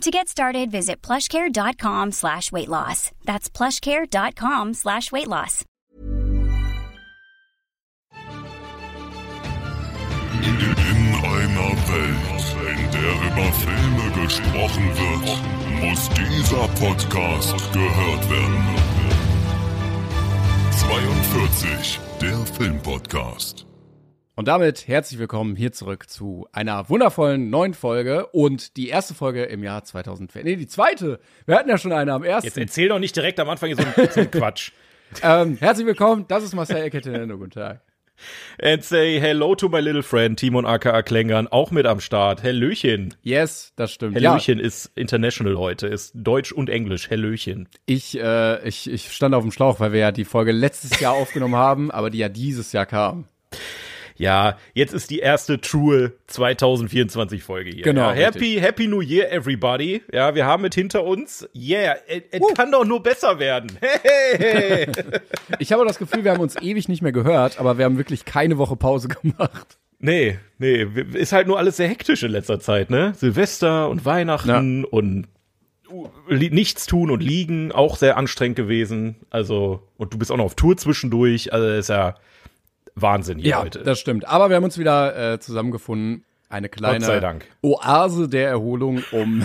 To get started, visit plushcare.com slash weight loss. That's plushcare.com slash weight loss. In einer Welt, in der über Filme gesprochen wird, muss dieser Podcast gehört werden. 42, der Filmpodcast. Und damit herzlich willkommen hier zurück zu einer wundervollen neuen Folge und die erste Folge im Jahr 2004. Nee, die zweite. Wir hatten ja schon eine am ersten. Jetzt erzähl doch nicht direkt am Anfang so einen, so einen Quatsch. ähm, herzlich willkommen, das ist Marcel Ecketenendo. Guten Tag. And say hello to my little friend Timon aka Klängern, auch mit am Start. Hallöchen. Yes, das stimmt. Hallöchen ja. ist international heute, ist Deutsch und Englisch. Hallöchen. Ich, äh, ich, ich stand auf dem Schlauch, weil wir ja die Folge letztes Jahr aufgenommen haben, aber die ja dieses Jahr kam. Ja, jetzt ist die erste true 2024 Folge hier. Genau. Ja, happy, Happy New Year, everybody. Ja, wir haben es hinter uns. Yeah, es uh. kann doch nur besser werden. Hey. ich habe das Gefühl, wir haben uns ewig nicht mehr gehört, aber wir haben wirklich keine Woche Pause gemacht. Nee, nee, ist halt nur alles sehr hektisch in letzter Zeit, ne? Silvester und Weihnachten ja. und nichts tun und liegen, auch sehr anstrengend gewesen. Also, und du bist auch noch auf Tour zwischendurch, also ist ja Wahnsinn hier ja, heute. das stimmt. Aber wir haben uns wieder äh, zusammengefunden. Eine kleine Oase der Erholung, um,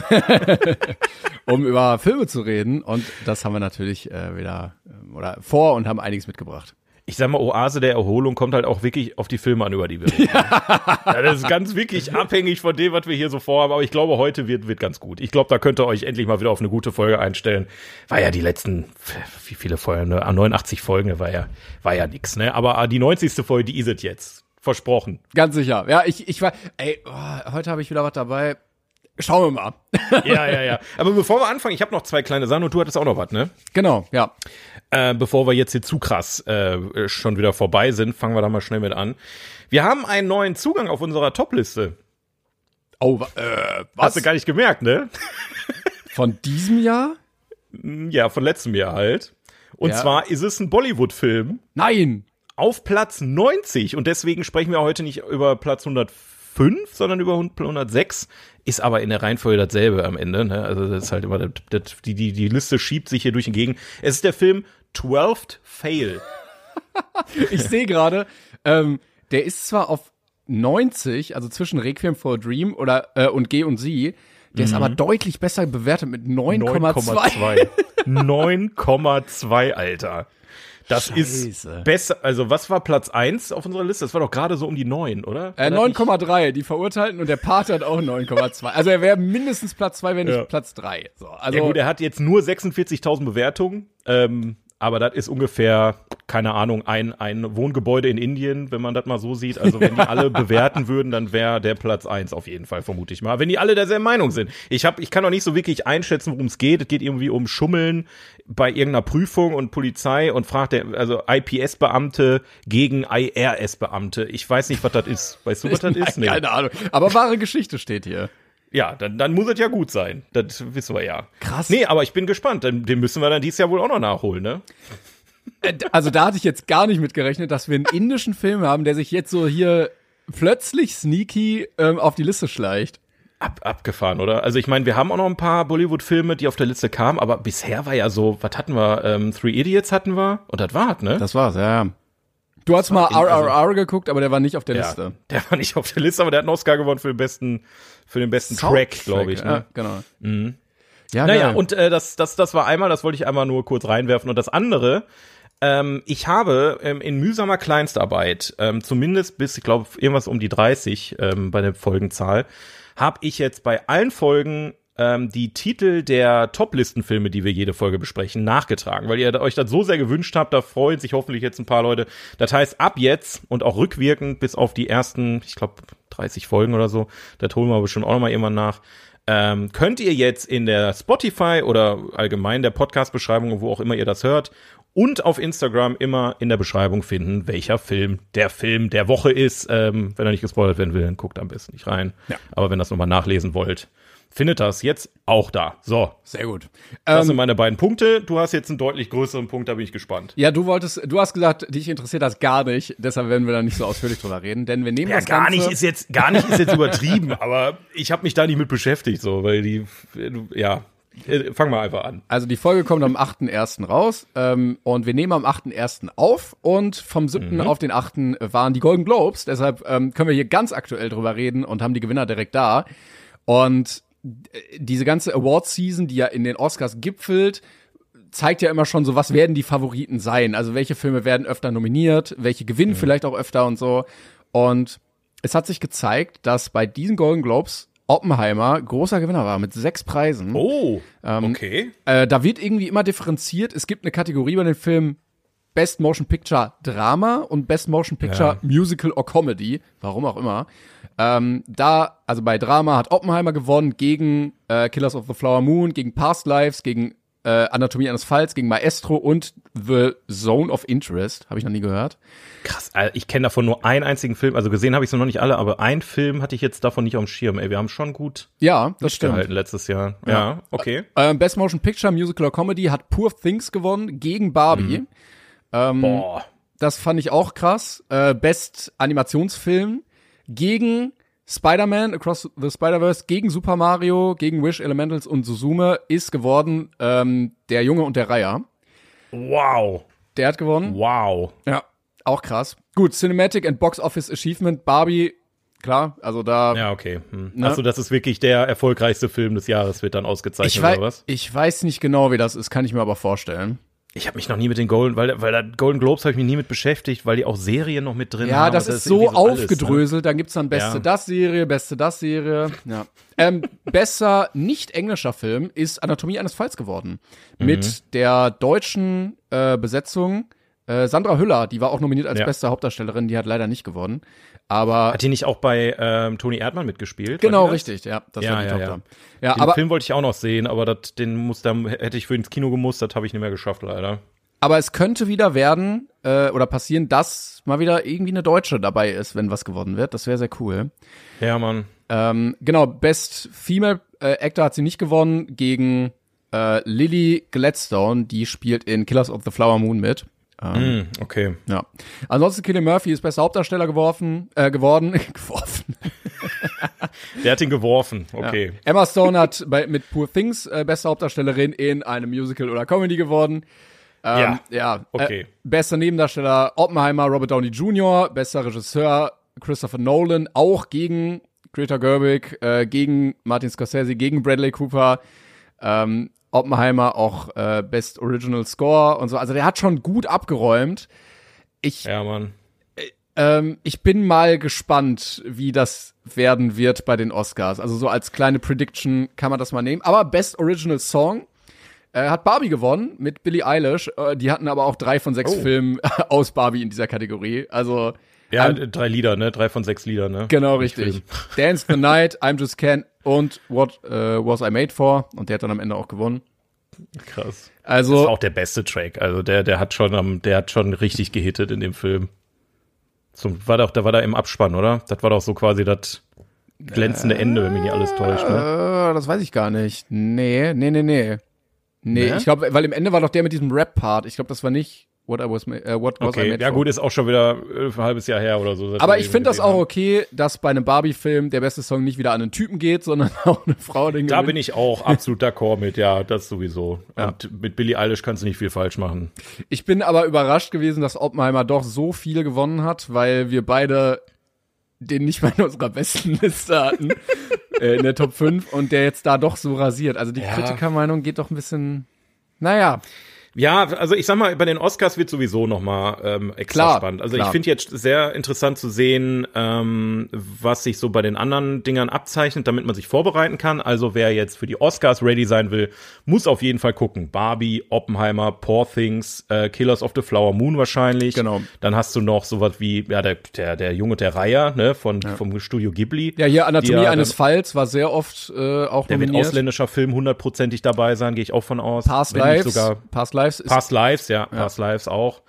um über Filme zu reden. Und das haben wir natürlich äh, wieder äh, oder vor und haben einiges mitgebracht ich sag mal, Oase der Erholung kommt halt auch wirklich auf die Filme an, über die wir reden. Ja. ja. das ist ganz wirklich abhängig von dem, was wir hier so vorhaben. Aber ich glaube, heute wird, wird ganz gut. Ich glaube, da könnt ihr euch endlich mal wieder auf eine gute Folge einstellen. War ja die letzten, wie viele Folgen, ne? 89 ah, Folgen, war ja, war ja nix, ne? Aber ah, die 90. Folge, die ist es jetzt. Versprochen. Ganz sicher. Ja, ich, ich war, ey, oh, heute habe ich wieder was dabei. Schauen wir mal. ja, ja, ja. Aber bevor wir anfangen, ich habe noch zwei kleine Sachen und du hattest auch noch was, ne? Genau, ja. Äh, bevor wir jetzt hier zu krass äh, schon wieder vorbei sind, fangen wir da mal schnell mit an. Wir haben einen neuen Zugang auf unserer Top-Liste. Oh, äh, was? Hast du gar nicht gemerkt, ne? Von diesem Jahr? Ja, von letztem Jahr halt. Und ja. zwar ist es ein Bollywood-Film. Nein! Auf Platz 90. Und deswegen sprechen wir heute nicht über Platz 105, sondern über 106. Ist aber in der Reihenfolge dasselbe am Ende. Ne? Also das ist halt immer, das, das, die, die, die Liste schiebt sich hier durch den Gegend. Es ist der Film Twelfth Fail. ich sehe gerade, ähm, der ist zwar auf 90, also zwischen Requiem for a Dream oder äh, und G und Sie, der mhm. ist aber deutlich besser bewertet mit 9,2. 9,2, Alter. Das Scheiße. ist besser. Also, was war Platz 1 auf unserer Liste? Das war doch gerade so um die 9, oder? Äh, 9,3. Die Verurteilten und der Pate hat auch 9,2. Also, er wäre mindestens Platz 2, wenn nicht ja. Platz 3. So, also, ja, gut, er hat jetzt nur 46.000 Bewertungen. Ähm, aber das ist ungefähr, keine Ahnung, ein, ein Wohngebäude in Indien, wenn man das mal so sieht. Also wenn die alle bewerten würden, dann wäre der Platz eins auf jeden Fall, vermute ich mal. Wenn die alle derselben Meinung sind. Ich, hab, ich kann noch nicht so wirklich einschätzen, worum es geht. Es geht irgendwie um Schummeln bei irgendeiner Prüfung und Polizei und fragt der, also IPS-Beamte gegen IRS-Beamte. Ich weiß nicht, was das ist. Weißt du, was das ist? Nee. Keine Ahnung. Aber wahre Geschichte steht hier. Ja, dann, dann muss es ja gut sein. Das wissen wir ja. Krass. Nee, aber ich bin gespannt. Den, den müssen wir dann dieses Jahr wohl auch noch nachholen, ne? Äh, also da hatte ich jetzt gar nicht mit gerechnet, dass wir einen indischen Film haben, der sich jetzt so hier plötzlich sneaky ähm, auf die Liste schleicht. Ab, abgefahren, oder? Also ich meine, wir haben auch noch ein paar Bollywood-Filme, die auf der Liste kamen, aber bisher war ja so, was hatten wir? Ähm, Three Idiots hatten wir und das war's, ne? Das war's, ja. Du hast mal RRR also, geguckt, aber der war nicht auf der ja, Liste. Der war nicht auf der Liste, aber der hat einen Oscar gewonnen für den besten für den besten Soundtrack, Track, glaube ich. Ne? Ja, genau. Mhm. Ja, naja, geil. und äh, das, das, das war einmal, das wollte ich einmal nur kurz reinwerfen. Und das andere, ähm, ich habe ähm, in mühsamer Kleinstarbeit, ähm, zumindest bis, ich glaube, irgendwas um die 30 ähm, bei der Folgenzahl, habe ich jetzt bei allen Folgen ähm, die Titel der Top-Listenfilme, die wir jede Folge besprechen, nachgetragen, weil ihr euch das so sehr gewünscht habt, da freuen sich hoffentlich jetzt ein paar Leute. Das heißt, ab jetzt und auch rückwirkend bis auf die ersten, ich glaube, 30 Folgen oder so, das holen wir bestimmt auch nochmal irgendwann nach, ähm, könnt ihr jetzt in der Spotify oder allgemein der Podcast-Beschreibung, wo auch immer ihr das hört, und auf Instagram immer in der Beschreibung finden, welcher Film der Film der Woche ist. Ähm, wenn er nicht gespoilert werden will, dann guckt am besten nicht rein. Ja. Aber wenn ihr das nochmal nachlesen wollt, findet das jetzt auch da. So. Sehr gut. Das ähm, sind meine beiden Punkte. Du hast jetzt einen deutlich größeren Punkt, da bin ich gespannt. Ja, du wolltest, du hast gesagt, dich interessiert das gar nicht, deshalb werden wir da nicht so ausführlich drüber reden, denn wir nehmen ja, das gar Ganze nicht ist jetzt gar nicht ist jetzt übertrieben, aber ich habe mich da nicht mit beschäftigt so, weil die ja, äh, fang mal einfach an. Also die Folge kommt am 8.1. raus ähm, und wir nehmen am 8.1. auf und vom 7. Mhm. auf den 8. waren die Golden Globes, deshalb ähm, können wir hier ganz aktuell drüber reden und haben die Gewinner direkt da und diese ganze Award-Season, die ja in den Oscars gipfelt, zeigt ja immer schon so, was werden die Favoriten sein? Also welche Filme werden öfter nominiert, welche gewinnen mhm. vielleicht auch öfter und so. Und es hat sich gezeigt, dass bei diesen Golden Globes Oppenheimer großer Gewinner war mit sechs Preisen. Oh, ähm, okay. Äh, da wird irgendwie immer differenziert. Es gibt eine Kategorie bei den Filmen Best Motion Picture Drama und Best Motion Picture ja. Musical or Comedy, warum auch immer. Ähm, da, also bei Drama hat Oppenheimer gewonnen gegen äh, Killers of the Flower Moon, gegen Past Lives, gegen äh, Anatomie eines Falls, gegen Maestro und The Zone of Interest. Habe ich noch nie gehört. Krass, ich kenne davon nur einen einzigen Film. Also gesehen habe ich es noch nicht alle, aber ein Film hatte ich jetzt davon nicht auf dem Schirm. Ey, wir haben schon gut ja, das stimmt. gehalten letztes Jahr. Ja, ja okay. Äh, Best Motion Picture, Musical or Comedy hat Poor Things gewonnen gegen Barbie. Mhm. Ähm, Boah. Das fand ich auch krass. Äh, Best Animationsfilm gegen Spider-Man Across the Spider-Verse, gegen Super Mario, gegen Wish Elementals und Suzume ist geworden ähm, der Junge und der Reiher. Wow. Der hat gewonnen. Wow. Ja, auch krass. Gut, Cinematic and Box Office Achievement, Barbie, klar, also da. Ja, okay. Hm. Ne? Also das ist wirklich der erfolgreichste Film des Jahres, wird dann ausgezeichnet ich oder was? Ich weiß nicht genau, wie das ist, kann ich mir aber vorstellen. Ich habe mich noch nie mit den Golden, weil, weil da Golden Globes habe ich mich nie mit beschäftigt, weil die auch Serien noch mit drin ja, haben. Ja, das, das, ist so, so aufgedröselt. Alles, ne? Dann gibt's dann beste ja. das Serie, beste das Serie. Ja. ähm, besser nicht englischer Film ist Anatomie eines Falls geworden. Mhm. Mit der deutschen äh, Besetzung äh, Sandra Hüller, die war auch nominiert als ja. beste Hauptdarstellerin, die hat leider nicht gewonnen. Aber hat die nicht auch bei ähm, Toni Erdmann mitgespielt? Genau, richtig, ja, das ja, war die ja, Tochter. Ja, den aber Film wollte ich auch noch sehen, aber dat, den muss, da hätte ich für ins Kino gemustert, habe ich nicht mehr geschafft, leider. Aber es könnte wieder werden äh, oder passieren, dass mal wieder irgendwie eine Deutsche dabei ist, wenn was gewonnen wird. Das wäre sehr cool. Ja, Mann. Ähm, genau, Best Female äh, Actor hat sie nicht gewonnen gegen äh, Lily Gladstone, die spielt in Killers of the Flower Moon mit. Ähm, mm, okay. Ja. Ansonsten Killian Murphy ist bester Hauptdarsteller geworfen, äh, geworden. geworfen. Der hat ihn geworfen, okay. Ja. Emma Stone hat bei, mit Poor Things äh, beste Hauptdarstellerin in einem Musical oder Comedy geworden. Ähm, ja, ja. Äh, okay. Äh, bester Nebendarsteller Oppenheimer, Robert Downey Jr., bester Regisseur Christopher Nolan, auch gegen Greta Gerwig, äh, gegen Martin Scorsese, gegen Bradley Cooper. Ähm, Oppenheimer auch äh, Best Original Score und so. Also der hat schon gut abgeräumt. Ich, ja, Mann. Äh, ähm, ich bin mal gespannt, wie das werden wird bei den Oscars. Also so als kleine Prediction kann man das mal nehmen. Aber Best Original Song äh, hat Barbie gewonnen mit Billie Eilish. Äh, die hatten aber auch drei von sechs oh. Filmen aus Barbie in dieser Kategorie. Also ja, I'm, drei Lieder, ne? Drei von sechs Lieder, ne? Genau, richtig. Dance the Night, I'm Just Ken und What uh, Was I Made For. Und der hat dann am Ende auch gewonnen. Krass. Also. Das ist auch der beste Track. Also der, der hat schon am, der hat schon richtig gehittet in dem Film. Zum, war doch, da war da im Abspann, oder? Das war doch so quasi das glänzende Ende, wenn mich nicht alles täuscht, ne? Äh, das weiß ich gar nicht. Nee, nee, nee, nee. Nee, ne? ich glaube, weil im Ende war doch der mit diesem Rap-Part. Ich glaube, das war nicht What, I was, uh, what was okay. I made Ja, gut, ist auch schon wieder äh, ein halbes Jahr her oder so. Aber ich finde das auch okay, dass bei einem Barbie-Film der beste Song nicht wieder an einen Typen geht, sondern auch eine Frau den Da bin ich auch absolut d'accord mit, ja, das sowieso. Ja. Und mit Billie Eilish kannst du nicht viel falsch machen. Ich bin aber überrascht gewesen, dass Oppenheimer doch so viel gewonnen hat, weil wir beide den nicht mal in unserer besten Liste hatten, äh, in der Top 5 und der jetzt da doch so rasiert. Also die ja. Kritikermeinung geht doch ein bisschen, naja. Ja, also ich sag mal, bei den Oscars wird sowieso noch mal ähm, extra klar, spannend. Also klar. ich finde jetzt sehr interessant zu sehen, ähm, was sich so bei den anderen Dingern abzeichnet, damit man sich vorbereiten kann. Also wer jetzt für die Oscars ready sein will, muss auf jeden Fall gucken. Barbie, Oppenheimer, Poor Things, äh, Killers of the Flower Moon wahrscheinlich. Genau. Dann hast du noch sowas wie ja der der der Junge der Reiher, ne, von ja. vom Studio Ghibli. Ja, hier Anatomie ja, eines Falls war sehr oft äh, auch der nominiert. Der wird ausländischer Film hundertprozentig dabei sein, gehe ich auch von aus. Past Lives, sogar Past Lives ist. Past Lives, ja, ja. Past Lives auch.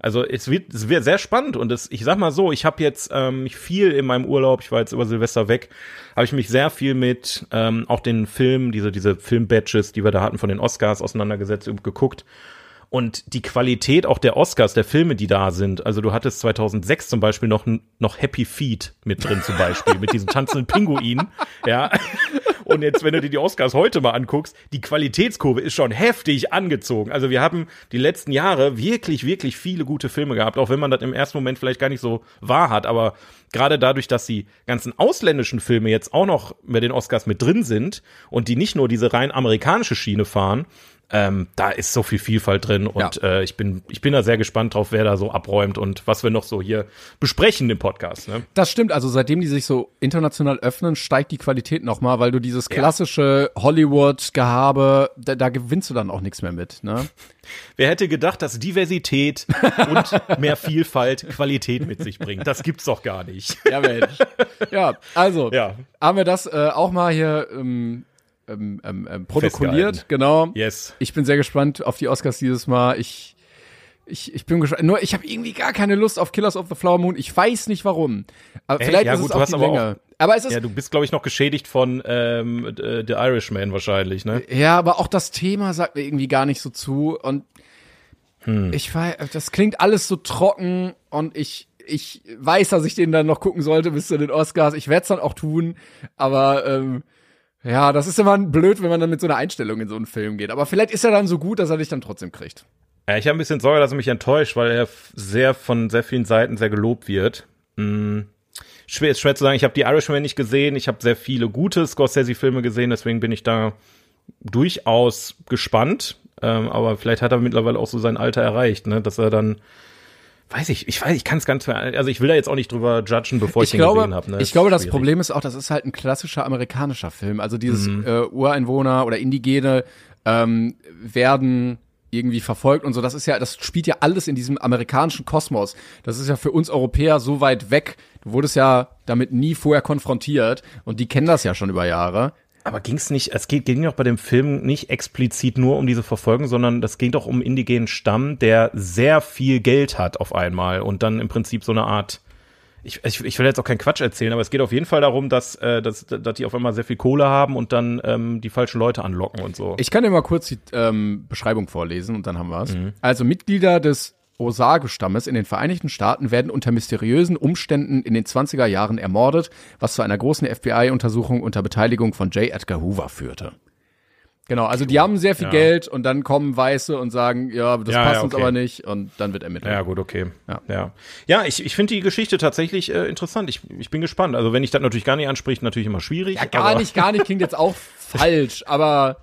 Also es wird, es wird sehr spannend und es, ich sag mal so, ich habe jetzt ähm, viel in meinem Urlaub, ich war jetzt über Silvester weg, habe ich mich sehr viel mit ähm, auch den Filmen, diese, diese Film-Badges, die wir da hatten von den Oscars auseinandergesetzt und geguckt und die Qualität auch der Oscars, der Filme, die da sind. Also du hattest 2006 zum Beispiel noch, noch Happy Feet mit drin zum Beispiel, mit diesem tanzenden Pinguin, ja. Und jetzt, wenn du dir die Oscars heute mal anguckst, die Qualitätskurve ist schon heftig angezogen. Also wir haben die letzten Jahre wirklich, wirklich viele gute Filme gehabt, auch wenn man das im ersten Moment vielleicht gar nicht so wahr hat. Aber gerade dadurch, dass die ganzen ausländischen Filme jetzt auch noch bei den Oscars mit drin sind und die nicht nur diese rein amerikanische Schiene fahren, ähm, da ist so viel Vielfalt drin und ja. äh, ich bin ich bin da sehr gespannt drauf, wer da so abräumt und was wir noch so hier besprechen im Podcast. Ne? Das stimmt. Also seitdem die sich so international öffnen, steigt die Qualität noch mal, weil du dieses klassische ja. Hollywood-Gehabe, da, da gewinnst du dann auch nichts mehr mit. Ne? Wer hätte gedacht, dass Diversität und mehr Vielfalt Qualität mit sich bringt? Das gibt's doch gar nicht. Ja, Mensch. Ja, also ja. haben wir das äh, auch mal hier ähm, ähm, ähm, ähm protokolliert, genau. Yes. Ich bin sehr gespannt auf die Oscars dieses Mal. Ich ich, ich bin gespannt. Nur ich habe irgendwie gar keine Lust auf Killers of the Flower Moon. Ich weiß nicht warum. Aber Echt? vielleicht ja, ist gut, es auch die aber Länge. Auch, aber es ist. Ja, du bist glaube ich noch geschädigt von ähm, äh, The Irishman wahrscheinlich, ne? Ja, aber auch das Thema sagt mir irgendwie gar nicht so zu und hm. ich weiß, das klingt alles so trocken und ich ich weiß, dass ich den dann noch gucken sollte bis zu den Oscars. Ich werde es dann auch tun, aber ähm, ja, das ist immer blöd, wenn man dann mit so einer Einstellung in so einen Film geht. Aber vielleicht ist er dann so gut, dass er dich dann trotzdem kriegt. Ja, ich habe ein bisschen Sorge, dass er mich enttäuscht, weil er sehr von sehr vielen Seiten sehr gelobt wird. Hm. Schwer ist schwer zu sagen. Ich habe die Irishman nicht gesehen. Ich habe sehr viele gute Scorsese-Filme gesehen, deswegen bin ich da durchaus gespannt. Ähm, aber vielleicht hat er mittlerweile auch so sein Alter erreicht, ne? dass er dann weiß ich, ich weiß, ich kann es ganz, also ich will da jetzt auch nicht drüber judgen, bevor ich, ich den glaube, gesehen habe. Ne? Ich glaube, das Problem ist auch, das ist halt ein klassischer amerikanischer Film. Also dieses mhm. äh, Ureinwohner oder Indigene ähm, werden irgendwie verfolgt und so. Das ist ja, das spielt ja alles in diesem amerikanischen Kosmos. Das ist ja für uns Europäer so weit weg. Du wurdest ja damit nie vorher konfrontiert und die kennen das ja schon über Jahre. Aber ging es nicht, es ging doch bei dem Film nicht explizit nur um diese Verfolgung, sondern das ging doch um indigenen Stamm, der sehr viel Geld hat auf einmal und dann im Prinzip so eine Art, ich, ich, ich will jetzt auch keinen Quatsch erzählen, aber es geht auf jeden Fall darum, dass, äh, dass, dass die auf einmal sehr viel Kohle haben und dann ähm, die falschen Leute anlocken und so. Ich kann dir mal kurz die ähm, Beschreibung vorlesen und dann haben wir's. Mhm. Also Mitglieder des Osage-Stammes in den Vereinigten Staaten werden unter mysteriösen Umständen in den 20er Jahren ermordet, was zu einer großen FBI-Untersuchung unter Beteiligung von J. Edgar Hoover führte. Genau, also die haben sehr viel ja. Geld und dann kommen Weiße und sagen, ja, das ja, passt ja, okay. uns aber nicht und dann wird ermittelt. Ja, gut, okay. Ja, ja. ich, ich finde die Geschichte tatsächlich äh, interessant. Ich, ich bin gespannt. Also wenn ich das natürlich gar nicht anspricht, natürlich immer schwierig. Ja, gar nicht, gar nicht klingt jetzt auch falsch, aber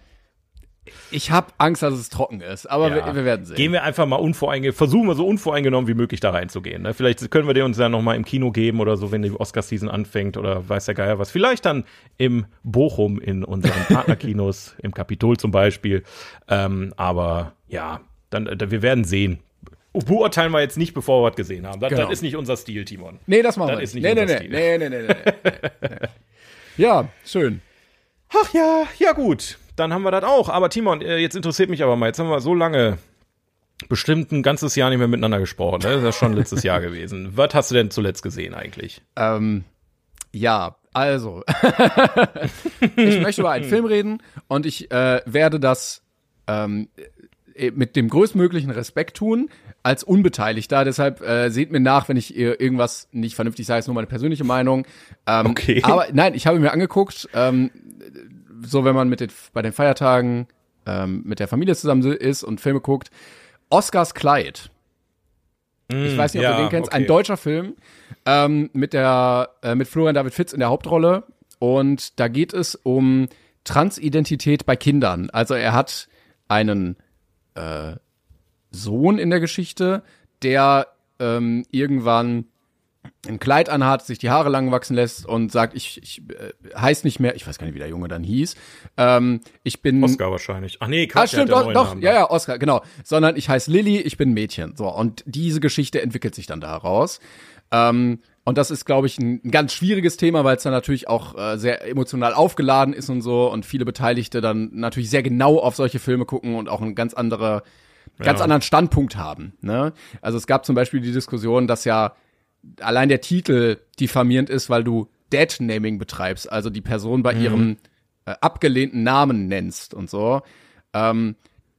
ich habe Angst, dass es trocken ist, aber ja. wir, wir, werden sehen. Gehen wir einfach mal unvoreingenommen, versuchen wir so unvoreingenommen wie möglich da reinzugehen. Ne? Vielleicht können wir den uns ja noch mal im Kino geben oder so, wenn die Oscar-Season anfängt oder weiß der Geier was. Vielleicht dann im Bochum in unseren Partnerkinos, im Kapitol zum Beispiel. Ähm, aber ja, dann, dann wir werden sehen. Beurteilen wir jetzt nicht, bevor wir was gesehen haben. Das, genau. das ist nicht unser Stil, Timon. Nee, das machen das wir ist nicht. Nee, nee, nee, nee, nee, nee, nee, nee. Ja, schön. Ach ja, ja gut dann haben wir das auch. Aber Timon, äh, jetzt interessiert mich aber mal, jetzt haben wir so lange bestimmt ein ganzes Jahr nicht mehr miteinander gesprochen. Ne? Das ist ja schon letztes Jahr gewesen. Was hast du denn zuletzt gesehen eigentlich? Ähm, ja, also. ich möchte über einen Film reden und ich äh, werde das ähm, äh, mit dem größtmöglichen Respekt tun, als Unbeteiligter. Deshalb äh, seht mir nach, wenn ich irgendwas nicht vernünftig sage, ist nur meine persönliche Meinung. Ähm, okay. Aber nein, ich habe mir angeguckt, ähm, so wenn man mit den, bei den Feiertagen ähm, mit der Familie zusammen ist und Filme guckt. Oscars Kleid. Mm, ich weiß nicht, ob ja, du den kennst. Okay. Ein deutscher Film ähm, mit der äh, mit Florian David Fitz in der Hauptrolle und da geht es um Transidentität bei Kindern. Also er hat einen äh, Sohn in der Geschichte, der ähm, irgendwann ein Kleid anhat, sich die Haare lang wachsen lässt und sagt, ich, ich äh, heiß nicht mehr, ich weiß gar nicht, wie der Junge dann hieß. Ähm, ich bin Oscar wahrscheinlich. Ach nee, Quatsch, ah, stimmt, doch, doch, ja, ja, Oscar, genau. Sondern ich heiße Lilly, ich bin Mädchen. So und diese Geschichte entwickelt sich dann daraus. Ähm, und das ist, glaube ich, ein, ein, ganz schwieriges Thema, weil es dann natürlich auch äh, sehr emotional aufgeladen ist und so und viele Beteiligte dann natürlich sehr genau auf solche Filme gucken und auch ein ganz anderer ganz ja. anderen Standpunkt haben. Ne? Also es gab zum Beispiel die Diskussion, dass ja allein der Titel diffamierend ist, weil du Dead-Naming betreibst, also die Person bei mhm. ihrem äh, abgelehnten Namen nennst und so. Ähm,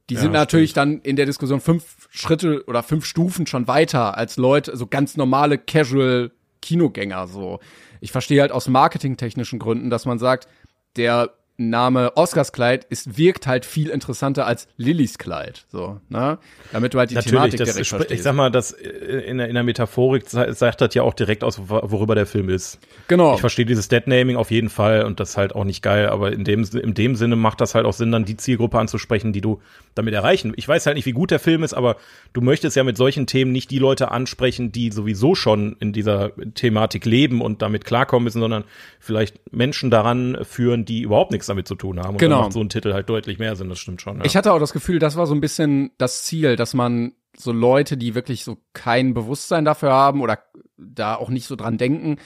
die ja, sind natürlich stimmt. dann in der Diskussion fünf Schritte oder fünf Stufen schon weiter als Leute, so ganz normale Casual Kinogänger so. Ich verstehe halt aus marketingtechnischen Gründen, dass man sagt, der Name Oscarskleid ist, wirkt halt viel interessanter als Lillys Kleid, so, ne? Damit du halt die Natürlich, Thematik das direkt verstehst. Ich sag mal, das in der, in der Metaphorik sagt das ja auch direkt aus, worüber der Film ist. Genau. Ich verstehe dieses Deadnaming auf jeden Fall und das ist halt auch nicht geil, aber in dem, in dem Sinne macht das halt auch Sinn, dann die Zielgruppe anzusprechen, die du damit erreichen. Ich weiß halt nicht, wie gut der Film ist, aber du möchtest ja mit solchen Themen nicht die Leute ansprechen, die sowieso schon in dieser Thematik leben und damit klarkommen müssen, sondern vielleicht Menschen daran führen, die überhaupt nichts damit zu tun haben. Und genau. dann macht so ein Titel halt deutlich mehr Sinn, das stimmt schon. Ja. Ich hatte auch das Gefühl, das war so ein bisschen das Ziel, dass man so Leute, die wirklich so kein Bewusstsein dafür haben oder da auch nicht so dran denken,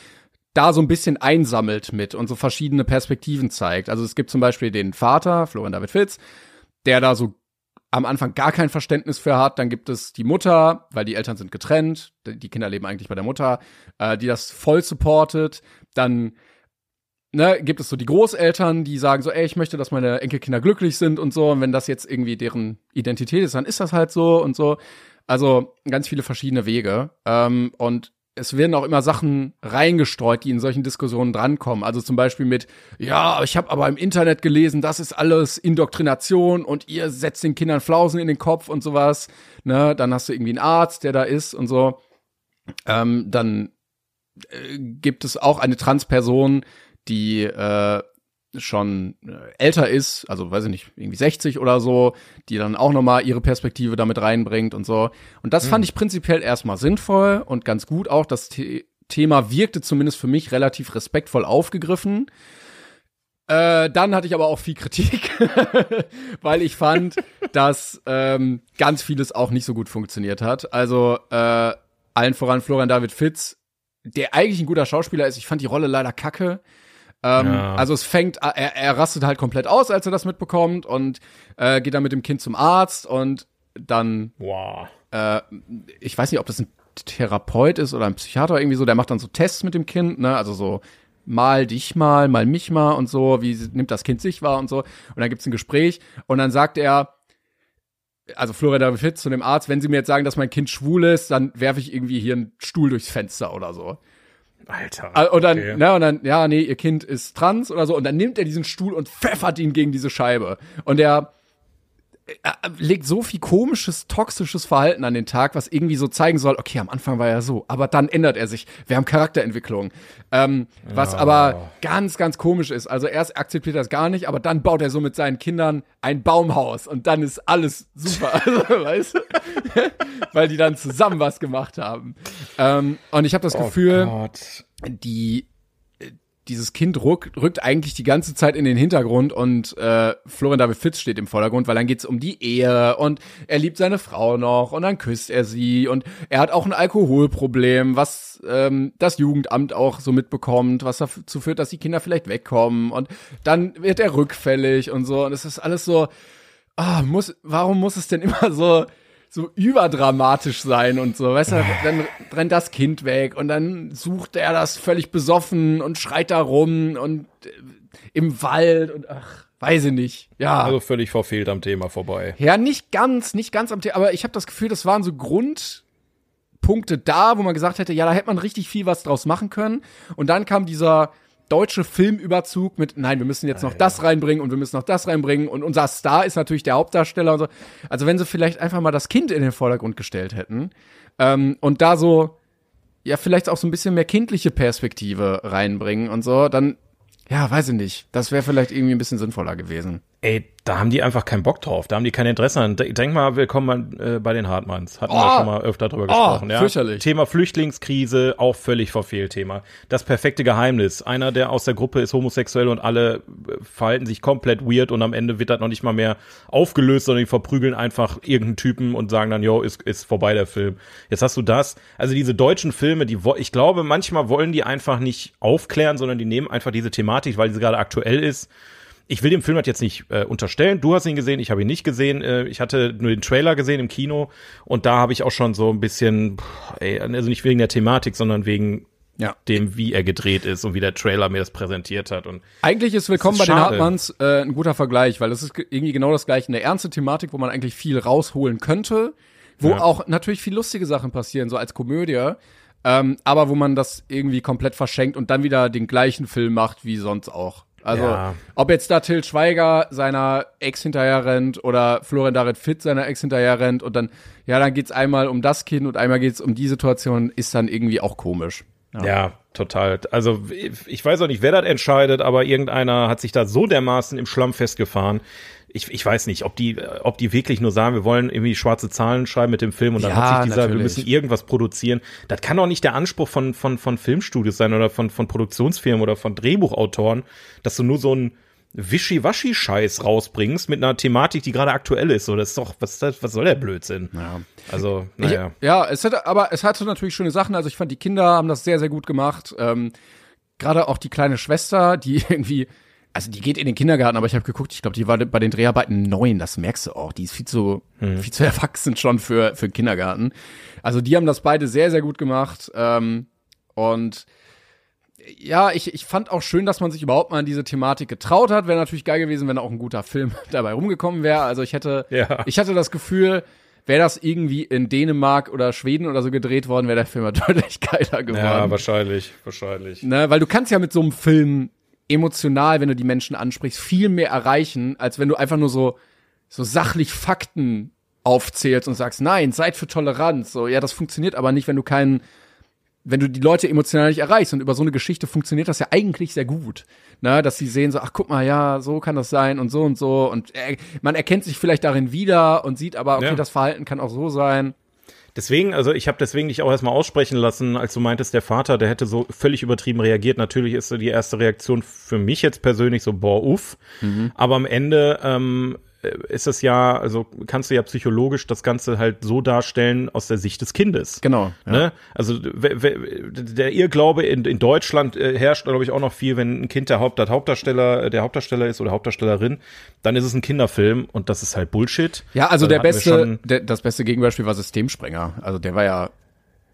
da so ein bisschen einsammelt mit und so verschiedene Perspektiven zeigt. Also es gibt zum Beispiel den Vater, Florian David Fitz, der da so am Anfang gar kein Verständnis für hat. Dann gibt es die Mutter, weil die Eltern sind getrennt, die Kinder leben eigentlich bei der Mutter, äh, die das voll supportet. Dann ne, gibt es so die Großeltern, die sagen so, ey, ich möchte, dass meine Enkelkinder glücklich sind und so. Und wenn das jetzt irgendwie deren Identität ist, dann ist das halt so und so. Also ganz viele verschiedene Wege. Ähm, und es werden auch immer Sachen reingestreut, die in solchen Diskussionen drankommen. Also zum Beispiel mit, ja, ich habe aber im Internet gelesen, das ist alles Indoktrination und ihr setzt den Kindern Flausen in den Kopf und sowas. Ne, dann hast du irgendwie einen Arzt, der da ist und so. Ähm, dann äh, gibt es auch eine Transperson, die äh, schon äh, älter ist, also weiß ich nicht, irgendwie 60 oder so, die dann auch nochmal ihre Perspektive damit reinbringt und so. Und das mhm. fand ich prinzipiell erstmal sinnvoll und ganz gut auch. Das The Thema wirkte zumindest für mich relativ respektvoll aufgegriffen. Äh, dann hatte ich aber auch viel Kritik, weil ich fand, dass ähm, ganz vieles auch nicht so gut funktioniert hat. Also äh, allen voran Florian David Fitz, der eigentlich ein guter Schauspieler ist. Ich fand die Rolle leider kacke. Ähm, ja. Also es fängt, er, er rastet halt komplett aus, als er das mitbekommt und äh, geht dann mit dem Kind zum Arzt und dann, wow. äh, ich weiß nicht, ob das ein Therapeut ist oder ein Psychiater irgendwie so, der macht dann so Tests mit dem Kind, ne, also so mal dich mal, mal mich mal und so, wie nimmt das Kind sich wahr und so. Und dann gibt's ein Gespräch und dann sagt er, also Florian David Fitz zu dem Arzt, wenn Sie mir jetzt sagen, dass mein Kind schwul ist, dann werfe ich irgendwie hier einen Stuhl durchs Fenster oder so. Alter. Ah, und dann, okay. ne, und dann, ja, nee, ihr Kind ist trans oder so. Und dann nimmt er diesen Stuhl und pfeffert ihn gegen diese Scheibe. Und er, er legt so viel komisches, toxisches Verhalten an den Tag, was irgendwie so zeigen soll, okay, am Anfang war er so, aber dann ändert er sich. Wir haben Charakterentwicklung. Ähm, was oh. aber ganz, ganz komisch ist. Also erst akzeptiert er das gar nicht, aber dann baut er so mit seinen Kindern ein Baumhaus und dann ist alles super. Also, weißt du? Weil die dann zusammen was gemacht haben. Ähm, und ich habe das oh Gefühl, Gott. die dieses Kind rückt, rückt eigentlich die ganze Zeit in den Hintergrund und äh, Florian David Fitz steht im Vordergrund, weil dann geht's um die Ehe und er liebt seine Frau noch und dann küsst er sie und er hat auch ein Alkoholproblem, was ähm, das Jugendamt auch so mitbekommt, was dazu führt, dass die Kinder vielleicht wegkommen und dann wird er rückfällig und so und es ist alles so, ah, muss, warum muss es denn immer so so überdramatisch sein und so. Weißt du, dann rennt das Kind weg und dann sucht er das völlig besoffen und schreit da rum und äh, im Wald und ach, weiß ich nicht. Ja. Also völlig verfehlt am Thema vorbei. Ja, nicht ganz, nicht ganz am Thema, aber ich habe das Gefühl, das waren so Grundpunkte da, wo man gesagt hätte, ja, da hätte man richtig viel was draus machen können. Und dann kam dieser deutsche Filmüberzug mit, nein, wir müssen jetzt noch ah, das reinbringen und wir müssen noch das reinbringen und unser Star ist natürlich der Hauptdarsteller und so. Also wenn sie vielleicht einfach mal das Kind in den Vordergrund gestellt hätten ähm, und da so, ja, vielleicht auch so ein bisschen mehr kindliche Perspektive reinbringen und so, dann, ja, weiß ich nicht. Das wäre vielleicht irgendwie ein bisschen sinnvoller gewesen. Ey, da haben die einfach keinen Bock drauf, da haben die kein Interesse an. Denk mal, willkommen äh, bei den Hartmanns. Hatten oh, wir schon mal öfter drüber oh, gesprochen. Ja? Fürchterlich. Thema Flüchtlingskrise, auch völlig verfehlt Thema. Das perfekte Geheimnis. Einer, der aus der Gruppe ist homosexuell und alle äh, verhalten sich komplett weird und am Ende wird das noch nicht mal mehr aufgelöst, sondern die verprügeln einfach irgendeinen Typen und sagen dann, jo, ist, ist vorbei der Film. Jetzt hast du das. Also diese deutschen Filme, die, ich glaube, manchmal wollen die einfach nicht aufklären, sondern die nehmen einfach diese Thematik, weil sie gerade aktuell ist ich will dem Film halt jetzt nicht äh, unterstellen. Du hast ihn gesehen, ich habe ihn nicht gesehen. Äh, ich hatte nur den Trailer gesehen im Kino und da habe ich auch schon so ein bisschen, ey, also nicht wegen der Thematik, sondern wegen ja. dem, wie er gedreht ist und wie der Trailer mir das präsentiert hat. Und eigentlich ist Willkommen ist bei den Hartmanns äh, ein guter Vergleich, weil es ist irgendwie genau das gleiche. Eine ernste Thematik, wo man eigentlich viel rausholen könnte, wo ja. auch natürlich viel lustige Sachen passieren, so als Komödie. Ähm, aber wo man das irgendwie komplett verschenkt und dann wieder den gleichen Film macht wie sonst auch. Also, ja. ob jetzt da Till Schweiger seiner Ex hinterher rennt oder Florian David Fitt seiner Ex hinterher rennt und dann, ja, dann geht's einmal um das Kind und einmal geht's um die Situation, ist dann irgendwie auch komisch. Ja. ja. total. Also ich weiß auch nicht, wer das entscheidet, aber irgendeiner hat sich da so dermaßen im Schlamm festgefahren. Ich, ich weiß nicht, ob die, ob die wirklich nur sagen, wir wollen irgendwie schwarze Zahlen schreiben mit dem Film und dann ja, hat sich dieser, natürlich. wir müssen irgendwas produzieren. Das kann doch nicht der Anspruch von, von, von Filmstudios sein oder von, von Produktionsfirmen oder von Drehbuchautoren, dass du nur so ein, Wischiwaschi-Scheiß rausbringst mit einer Thematik, die gerade aktuell ist. So, das ist doch, was, was soll der Blödsinn? Ja. Also, naja. Ich, ja, es hatte, aber es hatte natürlich schöne Sachen. Also ich fand, die Kinder haben das sehr, sehr gut gemacht. Ähm, gerade auch die kleine Schwester, die irgendwie, also die geht in den Kindergarten, aber ich habe geguckt, ich glaube, die war bei den Dreharbeiten neun, das merkst du auch. Die ist viel zu, hm. viel zu erwachsen schon für, für den Kindergarten. Also die haben das beide sehr, sehr gut gemacht. Ähm, und ja, ich, ich fand auch schön, dass man sich überhaupt mal an diese Thematik getraut hat. Wäre natürlich geil gewesen, wenn auch ein guter Film dabei rumgekommen wäre. Also ich hätte, ja. ich hatte das Gefühl, wäre das irgendwie in Dänemark oder Schweden oder so gedreht worden, wäre der Film deutlich geiler geworden. Ja, wahrscheinlich, wahrscheinlich. Ne, weil du kannst ja mit so einem Film emotional, wenn du die Menschen ansprichst, viel mehr erreichen, als wenn du einfach nur so, so sachlich Fakten aufzählst und sagst, nein, seid für Toleranz. So, ja, das funktioniert aber nicht, wenn du keinen wenn du die Leute emotional nicht erreichst und über so eine Geschichte funktioniert das ja eigentlich sehr gut, ne, dass sie sehen so, ach guck mal, ja, so kann das sein und so und so und äh, man erkennt sich vielleicht darin wieder und sieht aber, okay, ja. das Verhalten kann auch so sein. Deswegen, also ich habe deswegen dich auch erstmal aussprechen lassen, als du meintest, der Vater, der hätte so völlig übertrieben reagiert. Natürlich ist so die erste Reaktion für mich jetzt persönlich so, boah, uff. Mhm. Aber am Ende ähm, äh, ist es ja, also kannst du ja psychologisch das Ganze halt so darstellen aus der Sicht des Kindes. Genau. Ja. Ne? Also der Irrglaube in, in Deutschland äh, herrscht, glaube ich, auch noch viel, wenn ein Kind der, Haupt, der Hauptdarsteller, äh, der Hauptdarsteller ist oder Hauptdarstellerin, dann ist es ein Kinderfilm und das ist halt Bullshit. Ja, also der beste, der, das beste Gegenbeispiel war Systemsprenger. Also der war ja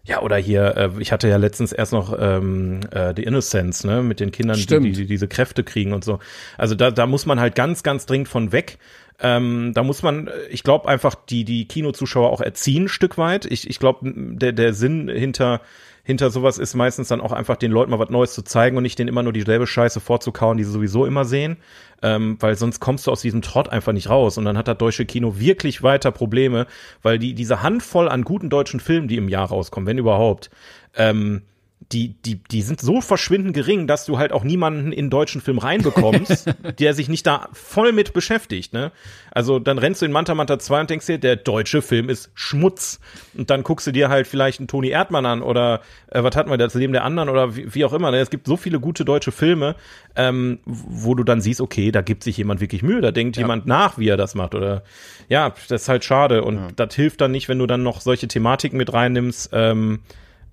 ja, oder hier, äh, ich hatte ja letztens erst noch ähm, äh, The Innocence, ne, mit den Kindern, die, die, die diese Kräfte kriegen und so. Also da, da muss man halt ganz, ganz dringend von weg. Ähm, da muss man, ich glaube einfach die die Kinozuschauer auch erziehen ein Stück weit. Ich, ich glaube der der Sinn hinter hinter sowas ist meistens dann auch einfach den Leuten mal was Neues zu zeigen und nicht denen immer nur dieselbe Scheiße vorzukauen, die sie sowieso immer sehen, ähm, weil sonst kommst du aus diesem Trott einfach nicht raus. Und dann hat das deutsche Kino wirklich weiter Probleme, weil die diese Handvoll an guten deutschen Filmen, die im Jahr rauskommen, wenn überhaupt, ähm, die, die, die sind so verschwindend gering, dass du halt auch niemanden in deutschen Film reinbekommst, der sich nicht da voll mit beschäftigt, ne? Also dann rennst du in Manta Manta 2 und denkst dir, der deutsche Film ist Schmutz. Und dann guckst du dir halt vielleicht einen Toni Erdmann an oder äh, was hatten wir da, zu dem der anderen oder wie, wie auch immer. Ne? Es gibt so viele gute deutsche Filme, ähm, wo du dann siehst, okay, da gibt sich jemand wirklich Mühe, da denkt ja. jemand nach, wie er das macht. Oder ja, das ist halt schade. Und ja. das hilft dann nicht, wenn du dann noch solche Thematiken mit reinnimmst, ähm,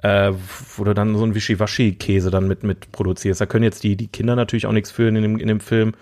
äh, wo du dann so ein Wischiwaschi-Käse dann mit, mit produzierst. Da können jetzt die, die Kinder natürlich auch nichts fühlen in dem, in dem Film.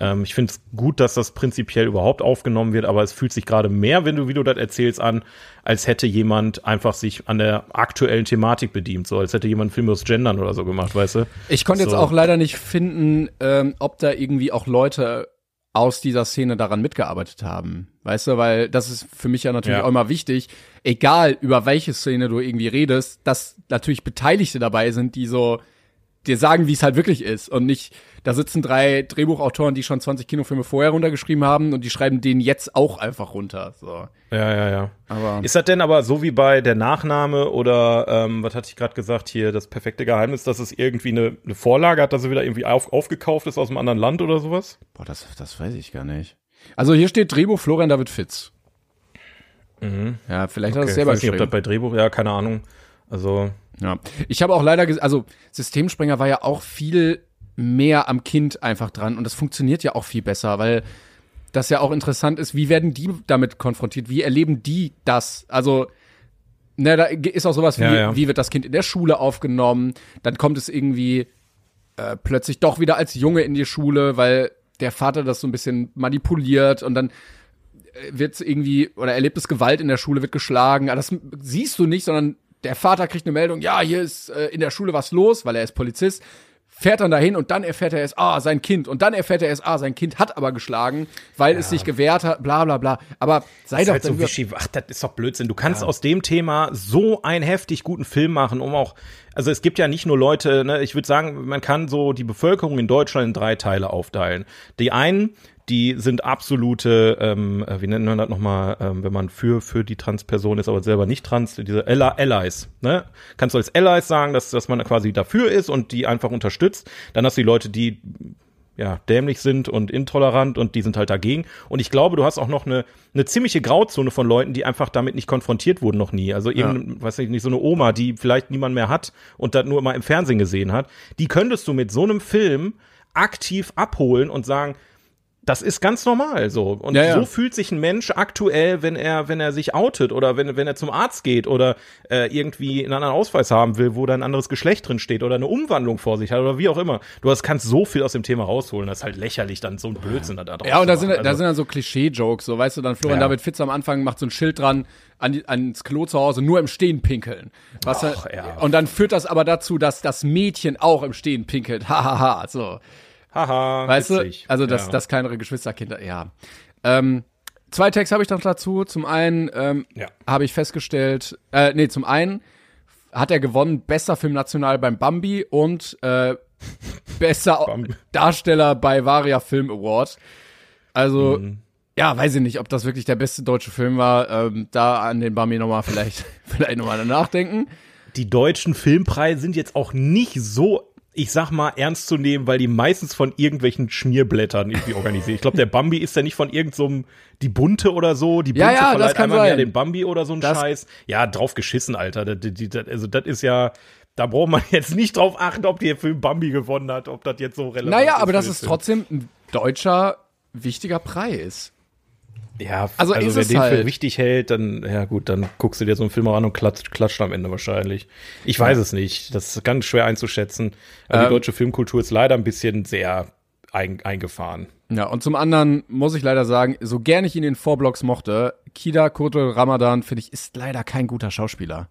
Ähm, ich finde es gut, dass das prinzipiell überhaupt aufgenommen wird, aber es fühlt sich gerade mehr, wenn du, wie du das erzählst, an, als hätte jemand einfach sich an der aktuellen Thematik bedient, so als hätte jemand einen Film aus Gendern oder so gemacht, weißt du? Ich konnte so. jetzt auch leider nicht finden, ähm, ob da irgendwie auch Leute aus dieser Szene daran mitgearbeitet haben. Weißt du, weil das ist für mich ja natürlich ja. auch immer wichtig, egal über welche Szene du irgendwie redest, dass natürlich Beteiligte dabei sind, die so dir sagen, wie es halt wirklich ist und nicht, da sitzen drei Drehbuchautoren, die schon 20 Kinofilme vorher runtergeschrieben haben und die schreiben den jetzt auch einfach runter. So. Ja, ja, ja. Aber ist das denn aber so wie bei der Nachname oder ähm, was hatte ich gerade gesagt hier, das perfekte Geheimnis, dass es irgendwie eine, eine Vorlage hat, dass er wieder irgendwie auf, aufgekauft ist aus einem anderen Land oder sowas? Boah, das, das weiß ich gar nicht. Also hier steht Drehbuch Florian David Fitz. Mhm. Ja, vielleicht okay. hat er es selber ich weiß nicht, ob das bei Drehbuch, ja, keine Ahnung. Also ja, ich habe auch leider, also Systemspringer war ja auch viel mehr am Kind einfach dran und das funktioniert ja auch viel besser, weil das ja auch interessant ist, wie werden die damit konfrontiert, wie erleben die das? Also ne, da ist auch sowas wie, ja, ja. wie wird das Kind in der Schule aufgenommen? Dann kommt es irgendwie äh, plötzlich doch wieder als Junge in die Schule, weil der Vater das so ein bisschen manipuliert und dann wird irgendwie, oder erlebt es Gewalt in der Schule, wird geschlagen. Aber das siehst du nicht, sondern der Vater kriegt eine Meldung, ja, hier ist äh, in der Schule was los, weil er ist Polizist fährt dann dahin und dann erfährt er erst, ah, sein Kind. Und dann erfährt er erst, ah, sein Kind hat aber geschlagen, weil ja. es sich gewehrt hat, bla bla bla. Aber sei das doch halt so wischi, Ach, das ist doch Blödsinn. Du kannst ja. aus dem Thema so einen heftig guten Film machen, um auch, also es gibt ja nicht nur Leute, ne, ich würde sagen, man kann so die Bevölkerung in Deutschland in drei Teile aufteilen. Die einen, die sind absolute, ähm, äh, wie nennt man das nochmal, ähm, wenn man für, für die Transperson ist, aber selber nicht trans, diese Allies, ne? Kannst du als Allies sagen, dass, dass man quasi dafür ist und die einfach unterstützt. Dann hast du die Leute, die ja, dämlich sind und intolerant und die sind halt dagegen. Und ich glaube, du hast auch noch eine, eine ziemliche Grauzone von Leuten, die einfach damit nicht konfrontiert wurden noch nie. Also eben, ja. weiß ich nicht, so eine Oma, die vielleicht niemand mehr hat und das nur immer im Fernsehen gesehen hat. Die könntest du mit so einem Film aktiv abholen und sagen, das ist ganz normal so. Und ja, ja. so fühlt sich ein Mensch aktuell, wenn er, wenn er sich outet oder wenn, wenn er zum Arzt geht oder äh, irgendwie einen anderen Ausweis haben will, wo da ein anderes Geschlecht drin steht oder eine Umwandlung vor sich hat oder wie auch immer. Du hast, kannst so viel aus dem Thema rausholen. Das ist halt lächerlich, dann so ein Blödsinn da drauf. Ja, und da sind, also, da sind dann so Klischee-Jokes, so weißt du, dann Florian ja. David Fitz am Anfang macht so ein Schild dran, an ans Klo zu Hause, nur im Stehen pinkeln. Was Och, ja. Und dann führt das aber dazu, dass das Mädchen auch im Stehen pinkelt. Hahaha, so. Haha, weißt witzig. du? Also das, ja. das kleinere Geschwisterkinder, ja. Ähm, zwei Tags habe ich noch dazu. Zum einen ähm, ja. habe ich festgestellt, äh, nee, zum einen hat er gewonnen, bester Film national beim Bambi und äh, besser Bambi. Darsteller bei Varia Film Award. Also, mhm. ja, weiß ich nicht, ob das wirklich der beste deutsche Film war. Ähm, da an den Bambi nochmal vielleicht, vielleicht nochmal nachdenken. Die deutschen Filmpreise sind jetzt auch nicht so ich sag mal, ernst zu nehmen, weil die meistens von irgendwelchen Schmierblättern irgendwie organisiert. Ich glaube, der Bambi ist ja nicht von irgendeinem, so die Bunte oder so, die Bunte ja, ja, verleiht einmal sein. mehr den Bambi oder so ein das Scheiß. Ja, drauf geschissen, Alter. Das, das, also das ist ja, da braucht man jetzt nicht drauf achten, ob der Film Bambi gewonnen hat, ob das jetzt so relevant naja, ist. Naja, aber das ist trotzdem ein deutscher, wichtiger Preis. Ja, also, also wer den halt. für wichtig hält, dann, ja gut, dann guckst du dir so einen Film an und klatscht, klatscht am Ende wahrscheinlich. Ich weiß ja. es nicht. Das ist ganz schwer einzuschätzen. Also ähm, die deutsche Filmkultur ist leider ein bisschen sehr ein, eingefahren. Ja, und zum anderen muss ich leider sagen, so gern ich ihn in Vorblocks mochte, Kida Koto Ramadan, finde ich, ist leider kein guter Schauspieler.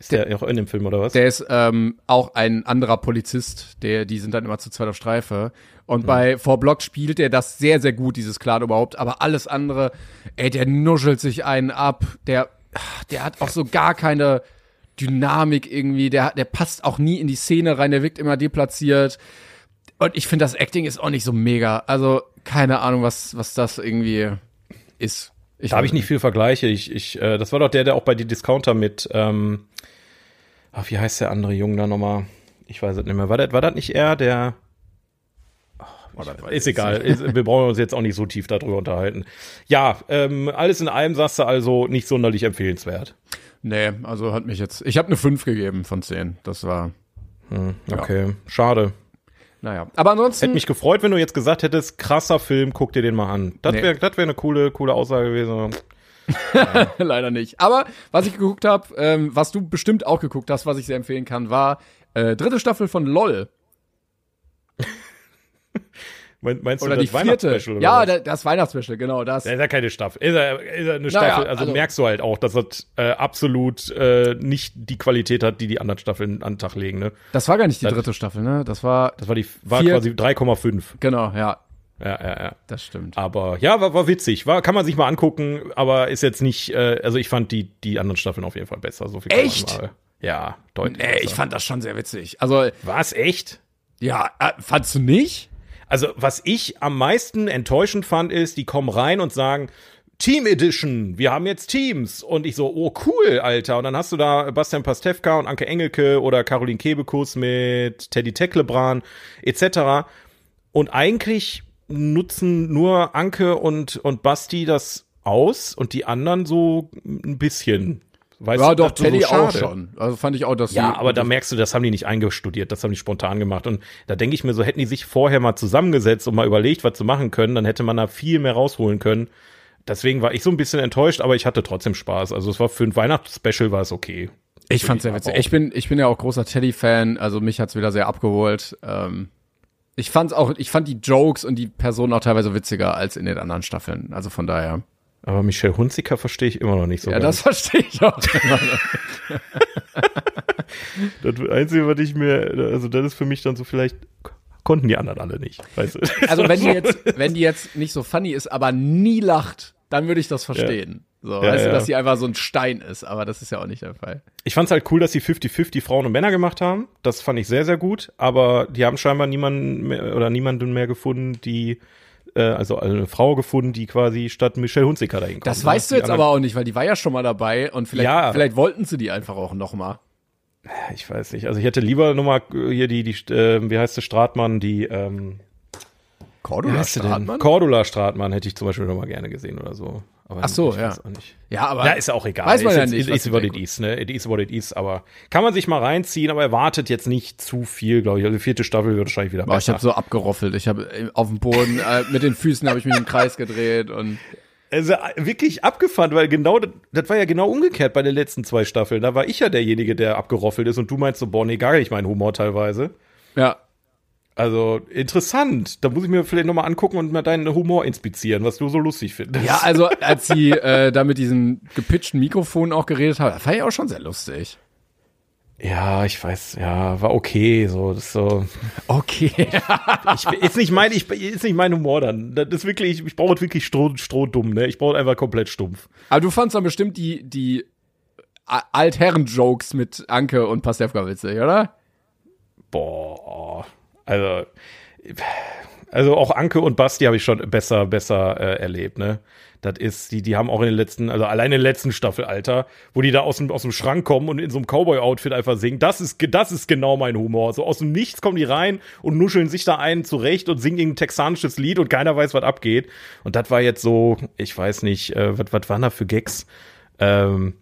Ist der, der auch in dem Film oder was? Der ist ähm, auch ein anderer Polizist, der, die sind dann immer zu zweit auf Streife. Und mhm. bei Four Block spielt er das sehr, sehr gut, dieses Clan überhaupt. Aber alles andere, ey, der nuschelt sich einen ab. Der, der hat auch so gar keine Dynamik irgendwie. Der, der passt auch nie in die Szene rein. Der wirkt immer deplatziert. Und ich finde, das Acting ist auch nicht so mega. Also, keine Ahnung, was, was das irgendwie ist. Ich da habe ich nicht viel Vergleiche. Ich, ich, äh, das war doch der, der auch bei die Discounter mit, ähm, ach, wie heißt der andere Junge da nochmal? Ich weiß es nicht mehr. War das, war das nicht er, der Oh, ist egal. Ist, wir brauchen uns jetzt auch nicht so tief darüber unterhalten. Ja, ähm, alles in allem sagst du also nicht sonderlich empfehlenswert. Nee, also hat mich jetzt. Ich habe eine 5 gegeben von 10. Das war. Hm, okay, ja. schade. Naja, aber ansonsten. Hätte mich gefreut, wenn du jetzt gesagt hättest, krasser Film, guck dir den mal an. Das wäre nee. wär eine coole, coole Aussage gewesen. Leider nicht. Aber was ich geguckt habe, ähm, was du bestimmt auch geguckt hast, was ich sehr empfehlen kann, war äh, dritte Staffel von LOL. Meinst oder du das Weihnachtsspecial? Ja, was? das Weihnachtsspecial, genau das. Ja, ist ja keine Staffel. Ist ja, ist ja eine Staffel. Naja, also, also, merkst du halt auch, dass das äh, absolut äh, nicht die Qualität hat, die die anderen Staffeln an den Tag legen. Ne? Das war gar nicht die das, dritte Staffel, ne? Das war. Das war die war vier, quasi 3,5. Genau, ja. Ja, ja, ja. Das stimmt. Aber ja, war, war witzig. War, kann man sich mal angucken, aber ist jetzt nicht, äh, also ich fand die, die anderen Staffeln auf jeden Fall besser. So viel echt? Ja, deutlich. Nee, besser. ich fand das schon sehr witzig. Also. War es echt? Ja, äh, fandst du nicht? Also, was ich am meisten enttäuschend fand, ist, die kommen rein und sagen, Team Edition, wir haben jetzt Teams. Und ich so, oh cool, Alter. Und dann hast du da Bastian Pastewka und Anke Engelke oder Caroline Kebekus mit Teddy Tecklebran etc. Und eigentlich nutzen nur Anke und, und Basti das aus und die anderen so ein bisschen. Weißt ja, doch, Teddy so auch schon. Also fand ich auch, dass Ja, aber da merkst du, das haben die nicht eingestudiert, das haben die spontan gemacht. Und da denke ich mir so, hätten die sich vorher mal zusammengesetzt und mal überlegt, was zu machen können, dann hätte man da viel mehr rausholen können. Deswegen war ich so ein bisschen enttäuscht, aber ich hatte trotzdem Spaß. Also es war für ein Weihnachtsspecial war es okay. Ich fand's sehr witzig. Ich bin, ich bin ja auch großer Teddy-Fan, also mich hat's wieder sehr abgeholt. Ähm, Ich fand's auch, ich fand die Jokes und die Personen auch teilweise witziger als in den anderen Staffeln. Also von daher. Aber Michelle Hunziker verstehe ich immer noch nicht so. Ja, ganz. das verstehe ich auch. das Einzige, was ich mir, also das ist für mich dann so vielleicht konnten die anderen alle nicht. Weißt du? Also wenn die jetzt, wenn die jetzt nicht so funny ist, aber nie lacht, dann würde ich das verstehen. Ja. So, ja, weißt ja. du, dass sie einfach so ein Stein ist, aber das ist ja auch nicht der Fall. Ich fand's halt cool, dass sie 50-50 Frauen und Männer gemacht haben. Das fand ich sehr, sehr gut. Aber die haben scheinbar niemanden mehr, oder niemanden mehr gefunden, die äh, also eine Frau gefunden, die quasi statt Michelle Hunziker dahin kommt. Das weißt du jetzt aber auch nicht, weil die war ja schon mal dabei und vielleicht, ja. vielleicht wollten sie die einfach auch noch mal. Ich weiß nicht. Also ich hätte lieber nochmal hier die, die, äh, wie heißt der Stratmann, die, ähm, Cordula Stratmann? Cordula Stratmann hätte ich zum Beispiel nochmal gerne gesehen oder so. Aber Ach so, ja. Ja, aber. Ja, ist auch egal. Weiß man ja nicht. It is what it is, ne? It is what it is. Aber kann man sich mal reinziehen, aber erwartet jetzt nicht zu viel, glaube ich. Also die vierte Staffel wird wahrscheinlich wieder Boah, besser. Ich habe so abgeroffelt. Ich habe äh, auf dem Boden, äh, mit den Füßen habe ich mich im Kreis gedreht und. Also wirklich abgefahren, weil genau, das, das war ja genau umgekehrt bei den letzten zwei Staffeln. Da war ich ja derjenige, der abgeroffelt ist und du meinst so, boah, nee, gar nicht mein Humor teilweise. Ja. Also interessant. Da muss ich mir vielleicht nochmal angucken und mal deinen Humor inspizieren, was du so lustig findest. Ja, also als sie äh, da mit diesem gepitchten Mikrofon auch geredet hat, fand ich auch schon sehr lustig. Ja, ich weiß, ja, war okay, so, das so. Okay. ich, ist nicht mein, ich, ist nicht mein Humor dann. Das ist wirklich, ich brauche wirklich stroh, strohdumm, ne? Ich brauche einfach komplett stumpf. Aber du fandst dann bestimmt die, die Altherren-Jokes mit Anke und Pastewka witzig, oder? Boah. Also, also auch Anke und Basti habe ich schon besser, besser äh, erlebt, ne? Das ist, die, die haben auch in den letzten, also allein in der letzten Staffel, Alter, wo die da aus dem, aus dem Schrank kommen und in so einem Cowboy-Outfit einfach singen. Das ist, das ist genau mein Humor. So aus dem Nichts kommen die rein und nuscheln sich da einen zurecht und singen ein texanisches Lied und keiner weiß, was abgeht. Und das war jetzt so, ich weiß nicht, äh, was, was waren da für Gags? Ähm,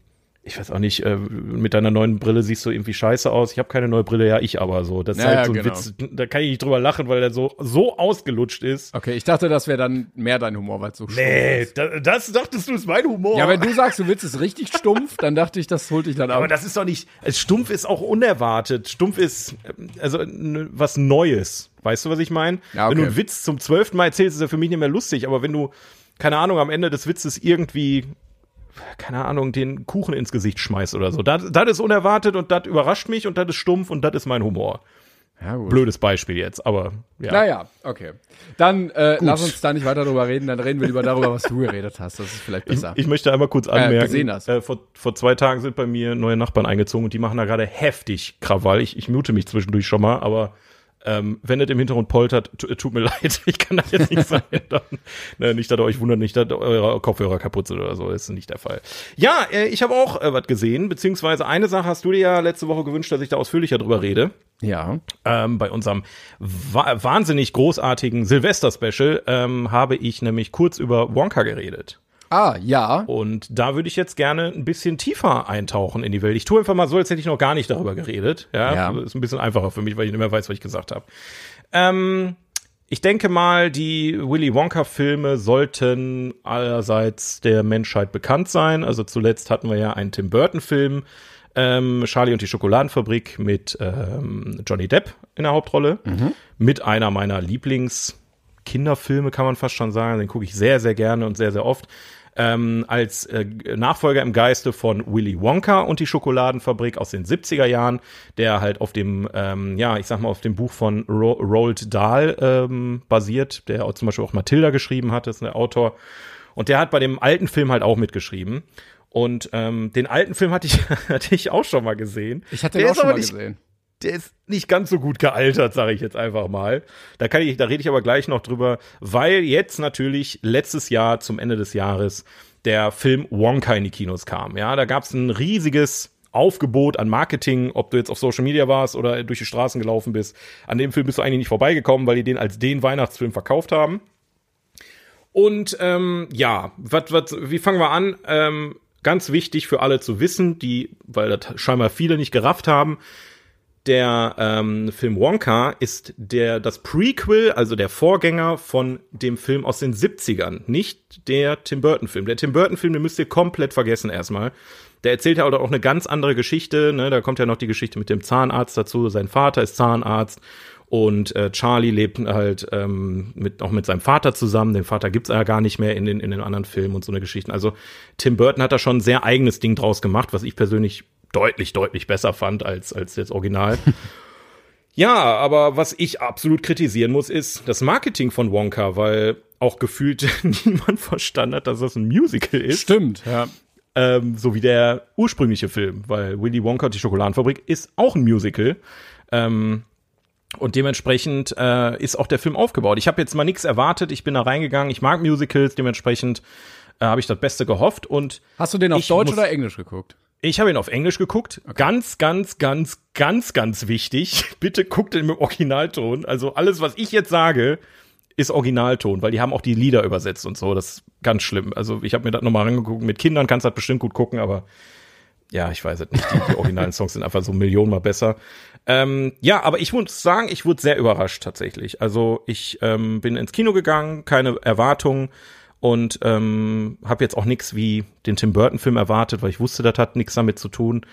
ich weiß auch nicht, äh, mit deiner neuen Brille siehst du irgendwie scheiße aus. Ich habe keine neue Brille, ja, ich aber so. Das ist ja, halt so ein genau. Witz, da kann ich nicht drüber lachen, weil der so, so ausgelutscht ist. Okay, ich dachte, das wäre dann mehr dein Humor, weil es so stumpf nee, ist. Nee, das dachtest du, ist mein Humor. Ja, wenn du sagst, du willst es richtig stumpf, dann dachte ich, das holt dich dann ab. Aber das ist doch nicht, stumpf ist auch unerwartet. Stumpf ist, also was Neues. Weißt du, was ich meine? Ja, okay. Wenn du einen Witz zum zwölften Mal erzählst, ist er für mich nicht mehr lustig, aber wenn du keine Ahnung, am Ende des Witzes irgendwie keine Ahnung, den Kuchen ins Gesicht schmeißt oder so. Das, ist unerwartet und das überrascht mich und das ist stumpf und das ist mein Humor. Ja. Blödes Beispiel jetzt, aber ja. Naja, okay. Dann äh, lass uns da nicht weiter drüber reden, dann reden wir lieber darüber, was du geredet hast. Das ist vielleicht besser. Ich, ich möchte einmal kurz äh, anmerken, äh, äh, vor, vor zwei Tagen sind bei mir neue Nachbarn eingezogen und die machen da gerade heftig Krawall. Ich, ich mute mich zwischendurch schon mal, aber ähm, wenn es im Hintergrund poltert, tut mir leid, ich kann das jetzt nicht sein. Dann, ne, nicht, dass ihr euch wundert, nicht, dass eure Kopfhörer kaputt sind oder so. Das ist nicht der Fall. Ja, äh, ich habe auch äh, was gesehen, beziehungsweise eine Sache hast du dir ja letzte Woche gewünscht, dass ich da ausführlicher drüber rede. Ja. Ähm, bei unserem wa wahnsinnig großartigen Silvester-Special ähm, habe ich nämlich kurz über Wonka geredet. Ah, ja. Und da würde ich jetzt gerne ein bisschen tiefer eintauchen in die Welt. Ich tue einfach mal so, als hätte ich noch gar nicht darüber geredet. Ja, ja. ist ein bisschen einfacher für mich, weil ich nicht mehr weiß, was ich gesagt habe. Ähm, ich denke mal, die Willy Wonka-Filme sollten allerseits der Menschheit bekannt sein. Also zuletzt hatten wir ja einen Tim Burton-Film, ähm, Charlie und die Schokoladenfabrik mit ähm, Johnny Depp in der Hauptrolle, mhm. mit einer meiner Lieblings-Kinderfilme, kann man fast schon sagen. Den gucke ich sehr, sehr gerne und sehr, sehr oft ähm, als äh, Nachfolger im Geiste von Willy Wonka und die Schokoladenfabrik aus den 70er Jahren, der halt auf dem, ähm, ja, ich sag mal, auf dem Buch von Ro Roald Dahl ähm, basiert, der auch zum Beispiel auch Matilda geschrieben hat, ist der Autor. Und der hat bei dem alten Film halt auch mitgeschrieben. Und ähm, den alten Film hatte ich, hatte ich auch schon mal gesehen. Ich hatte den auch schon mal gesehen der ist nicht ganz so gut gealtert, sage ich jetzt einfach mal. Da kann ich, da rede ich aber gleich noch drüber, weil jetzt natürlich letztes Jahr zum Ende des Jahres der Film Wonka in die Kinos kam. Ja, da gab es ein riesiges Aufgebot an Marketing, ob du jetzt auf Social Media warst oder durch die Straßen gelaufen bist. An dem Film bist du eigentlich nicht vorbeigekommen, weil die den als den Weihnachtsfilm verkauft haben. Und ähm, ja, wat, wat, wie fangen wir an? Ähm, ganz wichtig für alle zu wissen, die, weil das scheinbar viele nicht gerafft haben, der ähm, Film Wonka ist der das Prequel, also der Vorgänger von dem Film aus den 70ern, nicht der Tim Burton Film. Der Tim Burton Film, den müsst ihr komplett vergessen erstmal. Der erzählt ja auch eine ganz andere Geschichte, ne? Da kommt ja noch die Geschichte mit dem Zahnarzt dazu. Sein Vater ist Zahnarzt und äh, Charlie lebt halt ähm, mit, auch mit seinem Vater zusammen. Den Vater gibt's ja gar nicht mehr in den, in den anderen Filmen und so eine Geschichten. Also Tim Burton hat da schon ein sehr eigenes Ding draus gemacht, was ich persönlich deutlich, deutlich besser fand als, als das Original. ja, aber was ich absolut kritisieren muss, ist das Marketing von Wonka, weil auch gefühlt niemand verstanden hat, dass das ein Musical ist. Stimmt, ja. Ähm, so wie der ursprüngliche Film, weil Willy Wonka die Schokoladenfabrik ist auch ein Musical. Ähm, und dementsprechend äh, ist auch der Film aufgebaut. Ich habe jetzt mal nichts erwartet, ich bin da reingegangen, ich mag Musicals, dementsprechend äh, habe ich das Beste gehofft. Und Hast du den auf Deutsch oder Englisch geguckt? Ich habe ihn auf Englisch geguckt. Okay. Ganz, ganz, ganz, ganz, ganz wichtig. Bitte guckt ihn mit Originalton. Also alles, was ich jetzt sage, ist Originalton, weil die haben auch die Lieder übersetzt und so. Das ist ganz schlimm. Also ich habe mir das nochmal angeguckt. Mit Kindern kannst du das bestimmt gut gucken, aber ja, ich weiß es nicht. Die, die originalen Songs sind einfach so millionenmal besser. Ähm, ja, aber ich muss sagen, ich wurde sehr überrascht tatsächlich. Also ich ähm, bin ins Kino gegangen, keine Erwartungen und ähm, habe jetzt auch nichts wie den Tim Burton Film erwartet, weil ich wusste, das hat nichts damit zu tun.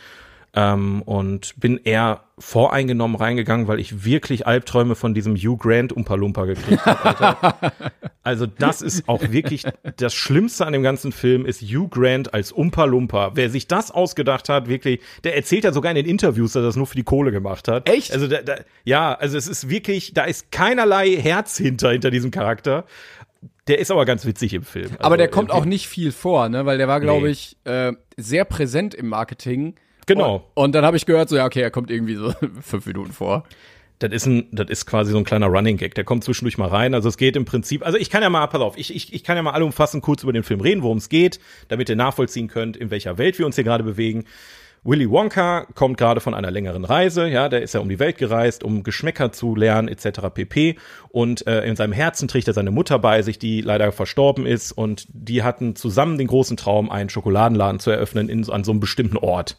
Ähm, und bin eher voreingenommen reingegangen, weil ich wirklich Albträume von diesem Hugh Grant Umpalumpa gekriegt habe. also das ist auch wirklich das Schlimmste an dem ganzen Film ist Hugh Grant als Umpalumpa. Wer sich das ausgedacht hat, wirklich, der erzählt ja sogar in den Interviews, dass er das nur für die Kohle gemacht hat. Echt? Also da, da, ja, also es ist wirklich, da ist keinerlei Herz hinter hinter diesem Charakter. Der ist aber ganz witzig im Film. Also, aber der kommt auch nicht viel vor, ne? Weil der war, glaube nee. ich, äh, sehr präsent im Marketing. Genau. Und, und dann habe ich gehört, so ja, okay, er kommt irgendwie so fünf Minuten vor. Das ist ein, das ist quasi so ein kleiner Running Gag. Der kommt zwischendurch mal rein. Also es geht im Prinzip, also ich kann ja mal, pass auf, ich, ich, ich kann ja mal allumfassend kurz über den Film reden, worum es geht, damit ihr nachvollziehen könnt, in welcher Welt wir uns hier gerade bewegen. Willy Wonka kommt gerade von einer längeren Reise, ja, der ist ja um die Welt gereist, um Geschmäcker zu lernen etc. pp. Und äh, in seinem Herzen trägt er seine Mutter bei sich, die leider verstorben ist und die hatten zusammen den großen Traum, einen Schokoladenladen zu eröffnen in, an so einem bestimmten Ort.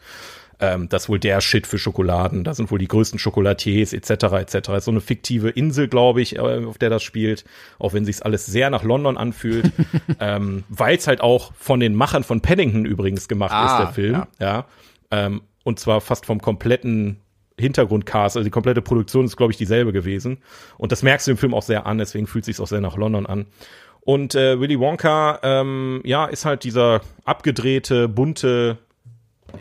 Ähm, das ist wohl der Shit für Schokoladen. Da sind wohl die größten Chocolatiers etc. etc. Ist so eine fiktive Insel, glaube ich, äh, auf der das spielt, auch wenn sich's alles sehr nach London anfühlt, ähm, weil es halt auch von den Machern von Paddington übrigens gemacht ah, ist, der Film. Ja. ja. Ähm, und zwar fast vom kompletten Hintergrundcast, also die komplette Produktion ist, glaube ich, dieselbe gewesen. Und das merkst du im Film auch sehr an, deswegen fühlt sich auch sehr nach London an. Und äh, Willy Wonka, ähm, ja, ist halt dieser abgedrehte, bunte,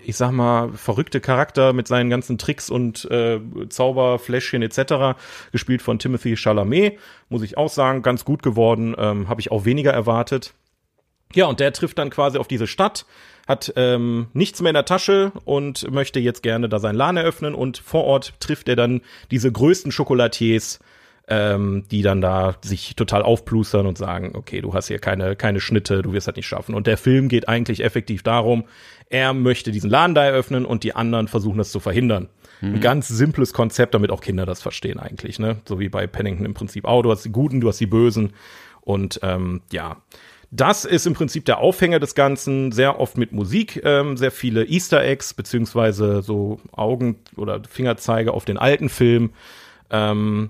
ich sag mal, verrückte Charakter mit seinen ganzen Tricks und äh, Zauberfläschchen etc., gespielt von Timothy Chalamet, muss ich auch sagen, ganz gut geworden, ähm, habe ich auch weniger erwartet. Ja, und der trifft dann quasi auf diese Stadt, hat ähm, nichts mehr in der Tasche und möchte jetzt gerne da seinen Laden eröffnen und vor Ort trifft er dann diese größten Schokolatiers, ähm, die dann da sich total aufplustern und sagen, okay, du hast hier keine, keine Schnitte, du wirst das nicht schaffen. Und der Film geht eigentlich effektiv darum, er möchte diesen Laden da eröffnen und die anderen versuchen das zu verhindern. Mhm. Ein ganz simples Konzept, damit auch Kinder das verstehen eigentlich, ne? So wie bei Pennington im Prinzip auch. Du hast die Guten, du hast die Bösen und ähm, ja. Das ist im Prinzip der Aufhänger des Ganzen, sehr oft mit Musik, ähm, sehr viele Easter Eggs, beziehungsweise so Augen- oder Fingerzeige auf den alten Film. Ähm,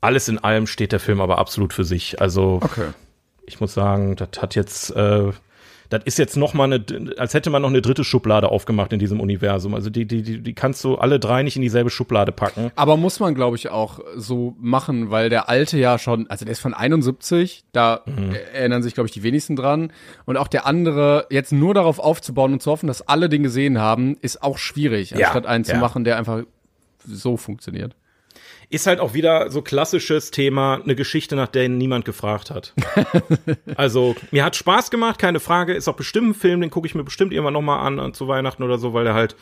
alles in allem steht der Film aber absolut für sich. Also, okay. ich muss sagen, das hat jetzt, äh, das ist jetzt noch mal eine, als hätte man noch eine dritte Schublade aufgemacht in diesem Universum. Also die, die, die, die kannst du alle drei nicht in dieselbe Schublade packen. Aber muss man, glaube ich, auch so machen, weil der alte ja schon, also der ist von 71, da mhm. erinnern sich, glaube ich, die wenigsten dran. Und auch der andere, jetzt nur darauf aufzubauen und zu hoffen, dass alle den gesehen haben, ist auch schwierig, anstatt ja, einen zu ja. machen, der einfach so funktioniert ist halt auch wieder so klassisches Thema, eine Geschichte, nach der niemand gefragt hat. also, mir hat Spaß gemacht, keine Frage. Ist auch bestimmt ein Film, den gucke ich mir bestimmt irgendwann nochmal an, an zu Weihnachten oder so, weil der halt,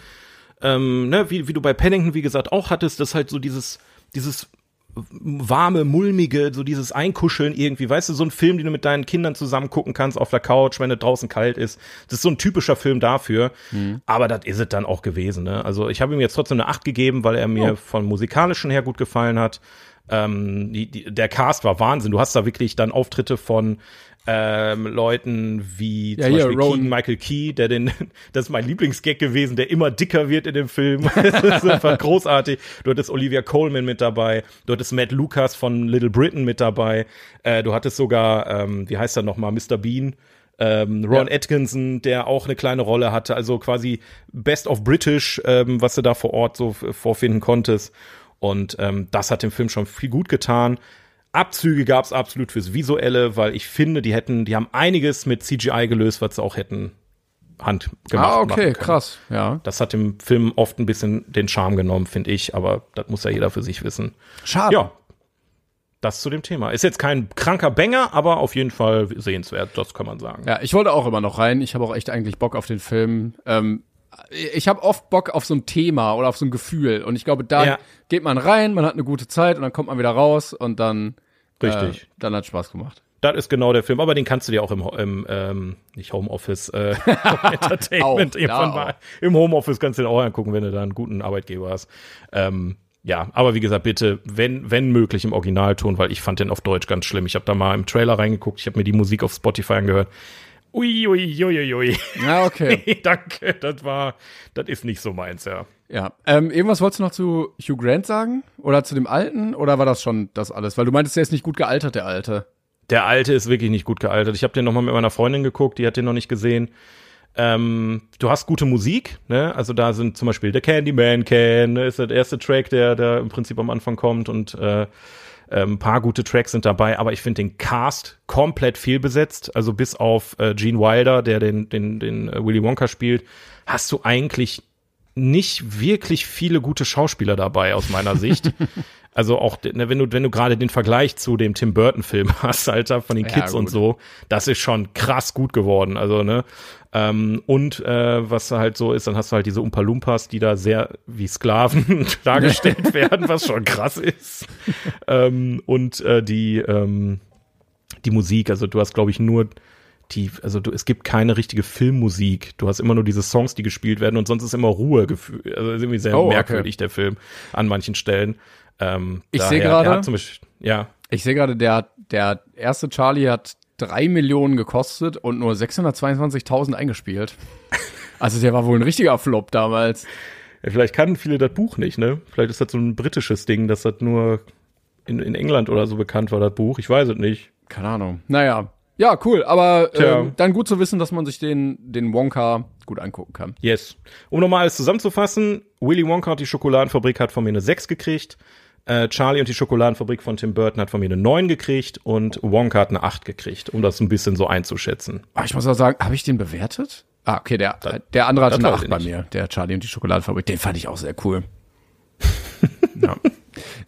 ähm, ne, wie, wie du bei Pennington, wie gesagt, auch hattest, das halt so dieses, dieses warme, mulmige, so dieses Einkuscheln irgendwie, weißt du, so ein Film, den du mit deinen Kindern zusammen gucken kannst auf der Couch, wenn es draußen kalt ist. Das ist so ein typischer Film dafür. Mhm. Aber das ist es dann auch gewesen. Ne? Also ich habe ihm jetzt trotzdem eine Acht gegeben, weil er mir oh. vom musikalischen her gut gefallen hat. Ähm, die, die, der Cast war Wahnsinn. Du hast da wirklich dann Auftritte von ähm, Leuten wie ja, zum Beispiel Keegan Michael Key, der den, das ist mein Lieblingsgag gewesen, der immer dicker wird in dem Film. das ist einfach großartig. Du hattest Olivia Coleman mit dabei, du hattest Matt Lucas von Little Britain mit dabei, äh, du hattest sogar, ähm, wie heißt er nochmal, Mr. Bean. Ähm, Ron ja. Atkinson, der auch eine kleine Rolle hatte, also quasi Best of British, ähm, was du da vor Ort so vorfinden konntest. Und ähm, das hat dem Film schon viel gut getan. Abzüge gab es absolut fürs Visuelle, weil ich finde, die hätten, die haben einiges mit CGI gelöst, was sie auch hätten Hand gemacht. Ah, okay, krass, ja. Das hat dem Film oft ein bisschen den Charme genommen, finde ich, aber das muss ja jeder für sich wissen. Schade. Ja. Das zu dem Thema. Ist jetzt kein kranker Banger, aber auf jeden Fall sehenswert, das kann man sagen. Ja, ich wollte auch immer noch rein. Ich habe auch echt eigentlich Bock auf den Film. Ähm, ich habe oft Bock auf so ein Thema oder auf so ein Gefühl. Und ich glaube, da ja. geht man rein, man hat eine gute Zeit und dann kommt man wieder raus und dann, Richtig. Äh, dann hat Spaß gemacht. Das ist genau der Film, aber den kannst du dir auch im, im ähm, nicht Homeoffice, äh, Entertainment, irgendwann mal. Im Homeoffice kannst du den auch angucken, wenn du da einen guten Arbeitgeber hast. Ähm, ja, aber wie gesagt, bitte, wenn, wenn möglich im Originalton, weil ich fand den auf Deutsch ganz schlimm. Ich habe da mal im Trailer reingeguckt, ich habe mir die Musik auf Spotify angehört. Ui, ui, ui, ui. Ja, okay. nee, danke, das war, das ist nicht so meins, ja. Ja, ähm, irgendwas wolltest du noch zu Hugh Grant sagen? Oder zu dem Alten? Oder war das schon das alles? Weil du meintest, der ist nicht gut gealtert, der Alte. Der Alte ist wirklich nicht gut gealtert. Ich habe den nochmal mit meiner Freundin geguckt, die hat den noch nicht gesehen. Ähm, du hast gute Musik, ne? Also da sind zum Beispiel der Candyman Can, ne? ist der erste Track, der, der im Prinzip am Anfang kommt und äh, ein ähm, paar gute Tracks sind dabei, aber ich finde den Cast komplett fehlbesetzt. Also bis auf äh, Gene Wilder, der den, den, den äh, Willy Wonka spielt, hast du eigentlich nicht wirklich viele gute Schauspieler dabei aus meiner Sicht. also auch, ne, wenn du, wenn du gerade den Vergleich zu dem Tim Burton Film hast, Alter, von den Kids ja, und so, das ist schon krass gut geworden. Also, ne, ähm, und äh, was halt so ist, dann hast du halt diese Umpa Lumpas, die da sehr wie Sklaven dargestellt werden, was schon krass ist. ähm, und äh, die, ähm, die Musik, also du hast, glaube ich, nur die, also du, es gibt keine richtige Filmmusik. Du hast immer nur diese Songs, die gespielt werden und sonst ist immer Ruhe. Also ist irgendwie sehr oh, merkwürdig, okay. der Film an manchen Stellen. Ähm, ich sehe gerade, ja. Ich sehe gerade, der, der erste Charlie hat drei Millionen gekostet und nur 622.000 eingespielt. Also der war wohl ein richtiger Flop damals. Ja, vielleicht kannten viele das Buch nicht, ne? Vielleicht ist das so ein britisches Ding, dass das nur in, in England oder so bekannt war, das Buch. Ich weiß es nicht. Keine Ahnung. Naja. Ja, cool. Aber ähm, dann gut zu wissen, dass man sich den, den Wonka gut angucken kann. Yes. Um nochmal alles zusammenzufassen, Willy Wonka und die Schokoladenfabrik hat von mir eine 6 gekriegt. Äh, Charlie und die Schokoladenfabrik von Tim Burton hat von mir eine 9 gekriegt und Wonka hat eine 8 gekriegt, um das ein bisschen so einzuschätzen. Aber ich muss auch sagen, habe ich den bewertet? Ah, okay, der, der andere hatte eine 8 bei mir, der Charlie und die Schokoladenfabrik. Den fand ich auch sehr cool. ja.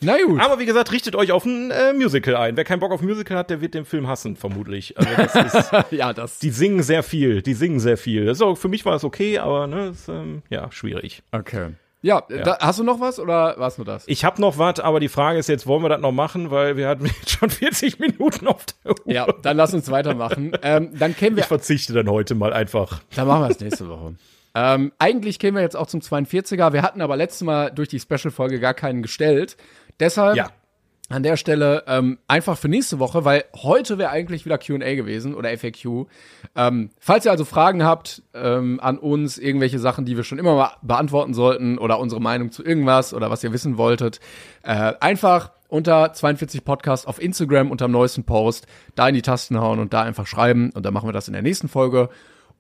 Na gut. Aber wie gesagt, richtet euch auf ein äh, Musical ein. Wer keinen Bock auf Musical hat, der wird den Film hassen, vermutlich. Also das ist, ja, das. Die singen sehr viel. Die singen sehr viel. Das auch, für mich war es okay, aber ne, ist, ähm, ja, schwierig. Okay. Ja, ja. Da, hast du noch was oder war es nur das? Ich habe noch was, aber die Frage ist jetzt, wollen wir das noch machen, weil wir hatten jetzt schon 40 Minuten auf der Uhr. Ja, dann lass uns weitermachen. ähm, dann kennen wir. Ich verzichte dann heute mal einfach. Dann machen wir es nächste Woche. ähm, eigentlich kämen wir jetzt auch zum 42er. Wir hatten aber letztes Mal durch die Special-Folge gar keinen gestellt. Deshalb ja an der Stelle ähm, einfach für nächste Woche, weil heute wäre eigentlich wieder QA gewesen oder FAQ. Ähm, falls ihr also Fragen habt ähm, an uns, irgendwelche Sachen, die wir schon immer mal beantworten sollten oder unsere Meinung zu irgendwas oder was ihr wissen wolltet, äh, einfach unter 42 Podcast auf Instagram unter dem neuesten Post da in die Tasten hauen und da einfach schreiben und dann machen wir das in der nächsten Folge.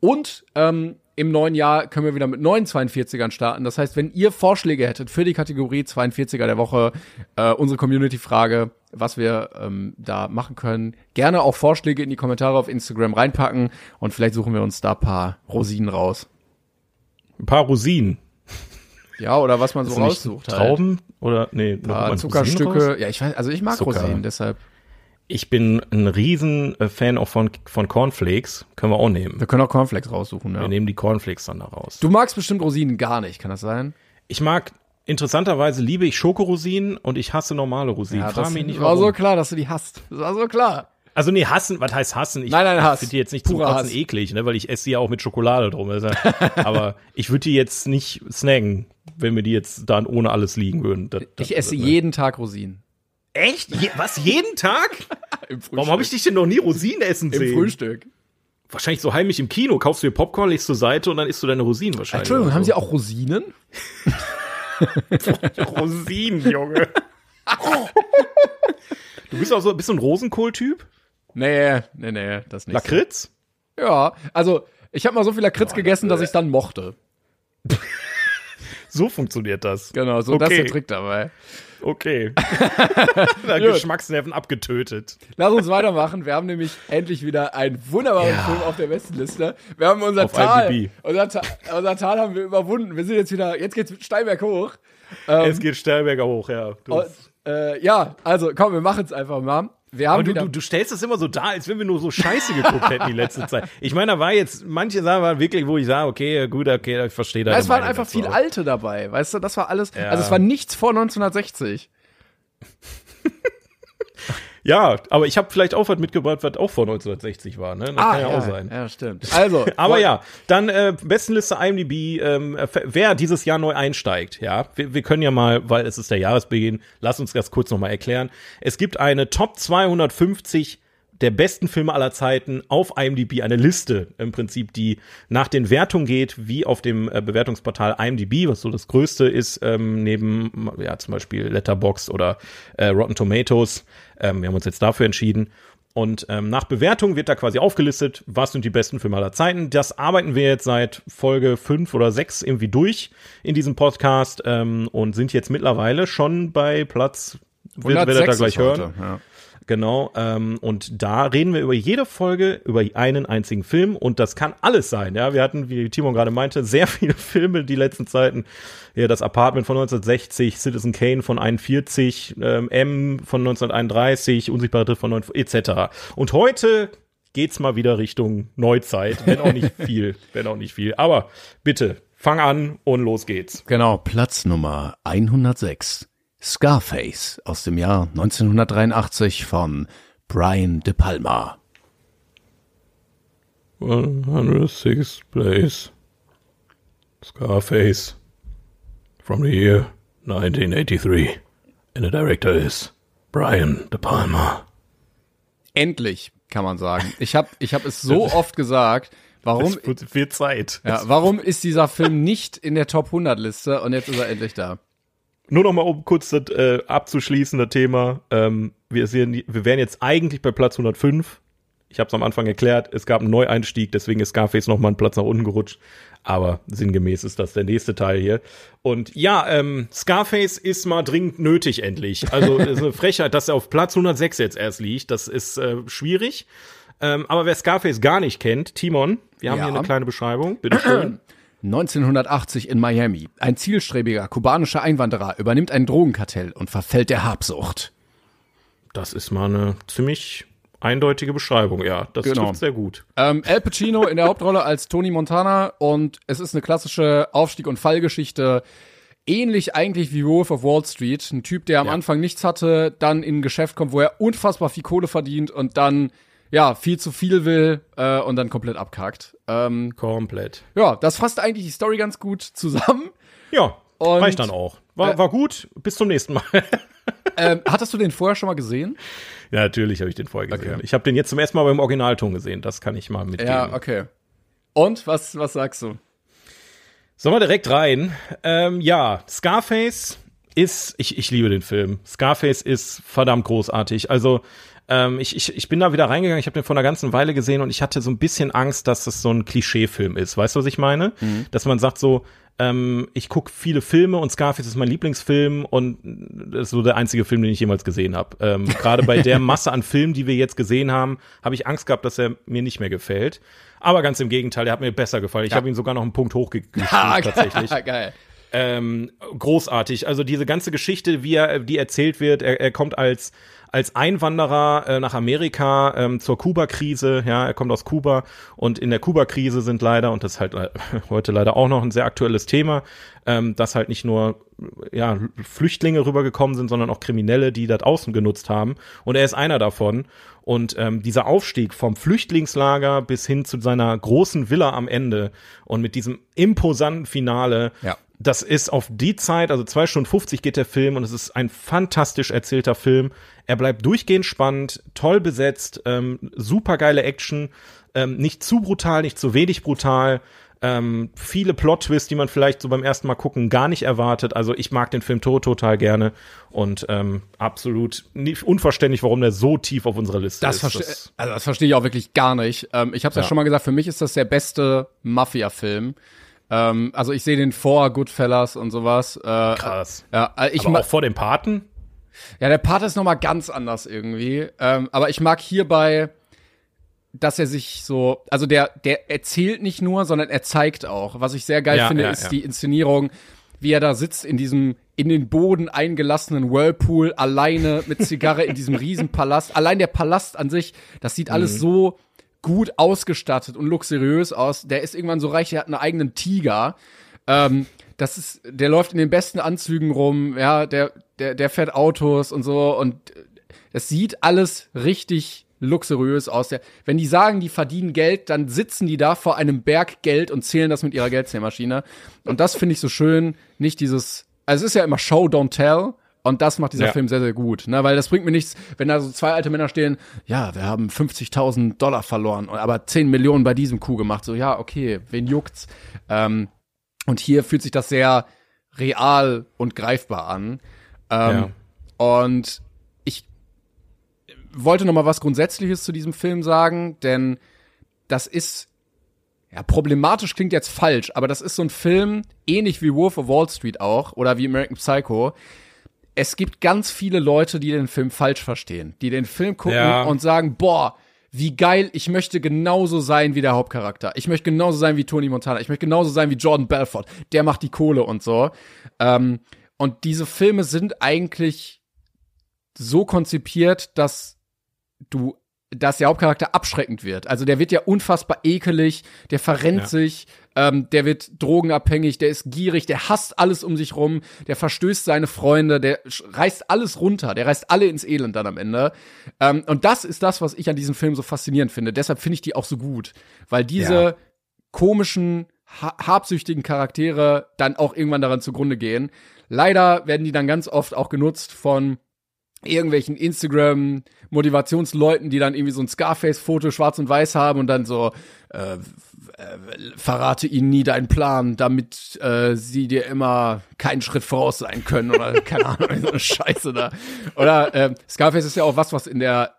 Und ähm, im neuen Jahr können wir wieder mit neuen 42ern starten. Das heißt, wenn ihr Vorschläge hättet für die Kategorie 42er der Woche, äh, unsere Community-Frage, was wir ähm, da machen können, gerne auch Vorschläge in die Kommentare auf Instagram reinpacken und vielleicht suchen wir uns da paar Rosinen raus. Ein paar Rosinen. Ja, oder was man so raussucht. Trauben halt. oder nee, noch paar Zuckerstücke. Ja, ich weiß, also ich mag Zucker. Rosinen, deshalb. Ich bin ein riesen äh, Fan auch von, von Cornflakes. Können wir auch nehmen. Wir können auch Cornflakes raussuchen, ja. Wir nehmen die Cornflakes dann da raus. Du magst bestimmt Rosinen gar nicht, kann das sein? Ich mag, interessanterweise liebe ich Schokorosinen und ich hasse normale Rosinen. Ja, Frag mich nicht, warum. war so klar, dass du die hasst. Das war so klar. Also nee, hassen, was heißt hassen? Ich, nein, nein, Hass. Finde die jetzt nicht zum Kotzen Hass. eklig, ne, weil ich esse sie ja auch mit Schokolade drum. Also, aber ich würde die jetzt nicht snacken, wenn mir die jetzt dann ohne alles liegen würden. Das, ich esse ne? jeden Tag Rosinen. Echt? Je was, jeden Tag? Warum habe ich dich denn noch nie Rosinen essen sehen? Im Frühstück. Wahrscheinlich so heimlich im Kino. Kaufst du dir Popcorn, legst zur Seite und dann isst du deine Rosinen wahrscheinlich. Entschuldigung, haben Sie auch Rosinen? Rosinen, Junge. du bist auch so, bist du ein Rosenkohl-Typ? Nee, nee, nee, das nicht. Lakritz? So. Ja, also ich habe mal so viel Lakritz oh, gegessen, dass ich dann mochte. so funktioniert das. Genau, so okay. das ist der Trick dabei. Okay. Geschmacksnerven abgetötet. Lass uns weitermachen. Wir haben nämlich endlich wieder einen wunderbaren ja. Film auf der Bestenliste. Wir haben unser auf Tal. Unser, Ta unser, Tal haben wir überwunden. Wir sind jetzt wieder, jetzt geht's Steinberg hoch. Ähm, es geht Steinberg hoch, ja. Und, äh, ja, also komm, wir machen es einfach mal. Wir haben du, du, du stellst das immer so dar, als wenn wir nur so scheiße geguckt hätten die letzte Zeit. Ich meine, da war jetzt, manche Sachen waren wirklich, wo ich sage, okay, gut, okay, ich verstehe das. Es waren einfach viel alte dabei, weißt du, das war alles, ja. also es war nichts vor 1960. Ja, aber ich habe vielleicht auch was mitgebracht, was auch vor 1960 war, ne? Das ah, kann ja, ja, auch sein. Ja, stimmt. Also, aber ja, dann äh, Bestenliste IMDb, ähm, wer dieses Jahr neu einsteigt, ja, wir, wir können ja mal, weil es ist der Jahresbeginn, lass uns das kurz nochmal erklären. Es gibt eine Top 250 der besten Filme aller Zeiten auf IMDb eine Liste im Prinzip, die nach den Wertungen geht, wie auf dem äh, Bewertungsportal IMDb, was so das größte ist, ähm, neben ja zum Beispiel Letterboxd oder äh, Rotten Tomatoes. Ähm, wir haben uns jetzt dafür entschieden. Und ähm, nach Bewertung wird da quasi aufgelistet, was sind die besten Filme aller Zeiten. Das arbeiten wir jetzt seit Folge fünf oder sechs irgendwie durch in diesem Podcast ähm, und sind jetzt mittlerweile schon bei Platz, wird, werdet ihr gleich hören. ja. Genau, ähm, und da reden wir über jede Folge, über einen einzigen Film und das kann alles sein, ja. Wir hatten, wie Timon gerade meinte, sehr viele Filme die letzten Zeiten. Ja, das Apartment von 1960, Citizen Kane von 41, ähm, M von 1931, Unsichtbare Drift von 9, etc. Und heute geht's mal wieder Richtung Neuzeit, wenn auch nicht viel, wenn auch nicht viel. Aber bitte, fang an und los geht's. Genau, Platz Nummer 106. Scarface aus dem Jahr 1983 von Brian De Palma. 106 place. Scarface from the year 1983. And the director is Brian De Palma. Endlich, kann man sagen. Ich habe ich hab es so oft gesagt. Warum? Es viel Zeit. Ja, warum ist dieser Film nicht in der Top 100 Liste und jetzt ist er endlich da? Nur noch mal um kurz das äh, abzuschließen, das Thema. Ähm, wir, sehen, wir wären jetzt eigentlich bei Platz 105. Ich habe es am Anfang erklärt, es gab einen Neueinstieg, deswegen ist Scarface noch mal einen Platz nach unten gerutscht. Aber sinngemäß ist das der nächste Teil hier. Und ja, ähm, Scarface ist mal dringend nötig endlich. Also ist eine Frechheit, dass er auf Platz 106 jetzt erst liegt. Das ist äh, schwierig. Ähm, aber wer Scarface gar nicht kennt, Timon, wir haben ja. hier eine kleine Beschreibung. Bitte schön. 1980 in Miami. Ein zielstrebiger kubanischer Einwanderer übernimmt ein Drogenkartell und verfällt der Habsucht. Das ist mal eine ziemlich eindeutige Beschreibung, ja. Das genau. trifft sehr gut. Ähm, Al Pacino in der Hauptrolle als Tony Montana und es ist eine klassische Aufstieg- und Fallgeschichte. Ähnlich eigentlich wie Wolf of Wall Street. Ein Typ, der am ja. Anfang nichts hatte, dann in ein Geschäft kommt, wo er unfassbar viel Kohle verdient und dann ja, viel zu viel will äh, und dann komplett abkackt. Ähm, komplett. Ja, das fasst eigentlich die Story ganz gut zusammen. Ja, und, reicht dann auch. War, äh, war gut, bis zum nächsten Mal. ähm, hattest du den vorher schon mal gesehen? Ja, natürlich habe ich den vorher gesehen. Okay. Ich habe den jetzt zum ersten Mal beim Originalton gesehen, das kann ich mal mitgeben. Ja, okay. Und, was, was sagst du? Sollen wir direkt rein? Ähm, ja, Scarface ist, ich, ich liebe den Film. Scarface ist verdammt großartig. Also, ähm, ich, ich, ich bin da wieder reingegangen, ich habe den vor einer ganzen Weile gesehen und ich hatte so ein bisschen Angst, dass das so ein Klischeefilm ist. Weißt du, was ich meine? Mhm. Dass man sagt so, ähm, ich gucke viele Filme und Scarface ist mein Lieblingsfilm und das ist so der einzige Film, den ich jemals gesehen habe. Ähm, Gerade bei der Masse an Filmen, die wir jetzt gesehen haben, habe ich Angst gehabt, dass er mir nicht mehr gefällt. Aber ganz im Gegenteil, er hat mir besser gefallen. Ich ja. habe ihm sogar noch einen Punkt hochgestuft tatsächlich. Geil. Ähm, großartig. Also diese ganze Geschichte, wie er, die erzählt wird, er, er kommt als als Einwanderer äh, nach Amerika ähm, zur Kuba-Krise. Ja, er kommt aus Kuba und in der Kuba-Krise sind leider, und das ist halt äh, heute leider auch noch ein sehr aktuelles Thema, ähm, dass halt nicht nur ja, Flüchtlinge rübergekommen sind, sondern auch Kriminelle, die das außen genutzt haben. Und er ist einer davon. Und ähm, dieser Aufstieg vom Flüchtlingslager bis hin zu seiner großen Villa am Ende und mit diesem imposanten Finale, ja das ist auf die Zeit, also zwei Stunden 50 geht der Film und es ist ein fantastisch erzählter Film. Er bleibt durchgehend spannend, toll besetzt, ähm, super geile Action, ähm, nicht zu brutal, nicht zu wenig brutal. Ähm, viele Plot-Twists, die man vielleicht so beim ersten Mal gucken gar nicht erwartet. Also ich mag den Film to total gerne und ähm, absolut nicht, unverständlich, warum der so tief auf unserer Liste das ist. Das, also das verstehe ich auch wirklich gar nicht. Ähm, ich habe es ja. ja schon mal gesagt, für mich ist das der beste Mafia-Film. Ähm, also ich sehe den vor Goodfellas und sowas. Äh, Krass. Ja, äh, ich aber auch vor dem Paten? Ja, der Pate ist noch mal ganz anders irgendwie. Ähm, aber ich mag hierbei, dass er sich so, also der, der erzählt nicht nur, sondern er zeigt auch. Was ich sehr geil ja, finde, ja, ist ja. die Inszenierung, wie er da sitzt in diesem in den Boden eingelassenen Whirlpool alleine mit Zigarre in diesem Riesenpalast. Allein der Palast an sich, das sieht alles mhm. so gut ausgestattet und luxuriös aus. Der ist irgendwann so reich, der hat einen eigenen Tiger. Ähm, das ist, der läuft in den besten Anzügen rum, ja, der, der, der fährt Autos und so und es sieht alles richtig luxuriös aus. Der, wenn die sagen, die verdienen Geld, dann sitzen die da vor einem Berg Geld und zählen das mit ihrer Geldzählmaschine. Und das finde ich so schön. Nicht dieses, also es ist ja immer Show, don't tell. Und das macht dieser ja. Film sehr, sehr gut. Ne? Weil das bringt mir nichts, wenn da so zwei alte Männer stehen, ja, wir haben 50.000 Dollar verloren, aber 10 Millionen bei diesem Coup gemacht. So, ja, okay, wen juckt's? Ähm, und hier fühlt sich das sehr real und greifbar an. Ähm, ja. Und ich wollte noch mal was Grundsätzliches zu diesem Film sagen, denn das ist ja, problematisch klingt jetzt falsch, aber das ist so ein Film, ähnlich wie Wolf of Wall Street auch oder wie American Psycho, es gibt ganz viele Leute, die den Film falsch verstehen, die den Film gucken ja. und sagen, boah, wie geil, ich möchte genauso sein wie der Hauptcharakter. Ich möchte genauso sein wie Tony Montana. Ich möchte genauso sein wie Jordan Belfort. Der macht die Kohle und so. Ähm, und diese Filme sind eigentlich so konzipiert, dass du dass der Hauptcharakter abschreckend wird. Also der wird ja unfassbar ekelig, der verrennt ja. sich, ähm, der wird drogenabhängig, der ist gierig, der hasst alles um sich rum, der verstößt seine Freunde, der reißt alles runter, der reißt alle ins Elend dann am Ende. Ähm, und das ist das, was ich an diesem Film so faszinierend finde. Deshalb finde ich die auch so gut, weil diese ja. komischen, ha habsüchtigen Charaktere dann auch irgendwann daran zugrunde gehen. Leider werden die dann ganz oft auch genutzt von irgendwelchen Instagram-Motivationsleuten, die dann irgendwie so ein Scarface-Foto schwarz und weiß haben und dann so äh, äh, verrate ihnen nie deinen Plan, damit äh, sie dir immer keinen Schritt voraus sein können oder keine Ahnung, so eine Scheiße da. Oder äh, Scarface ist ja auch was, was in der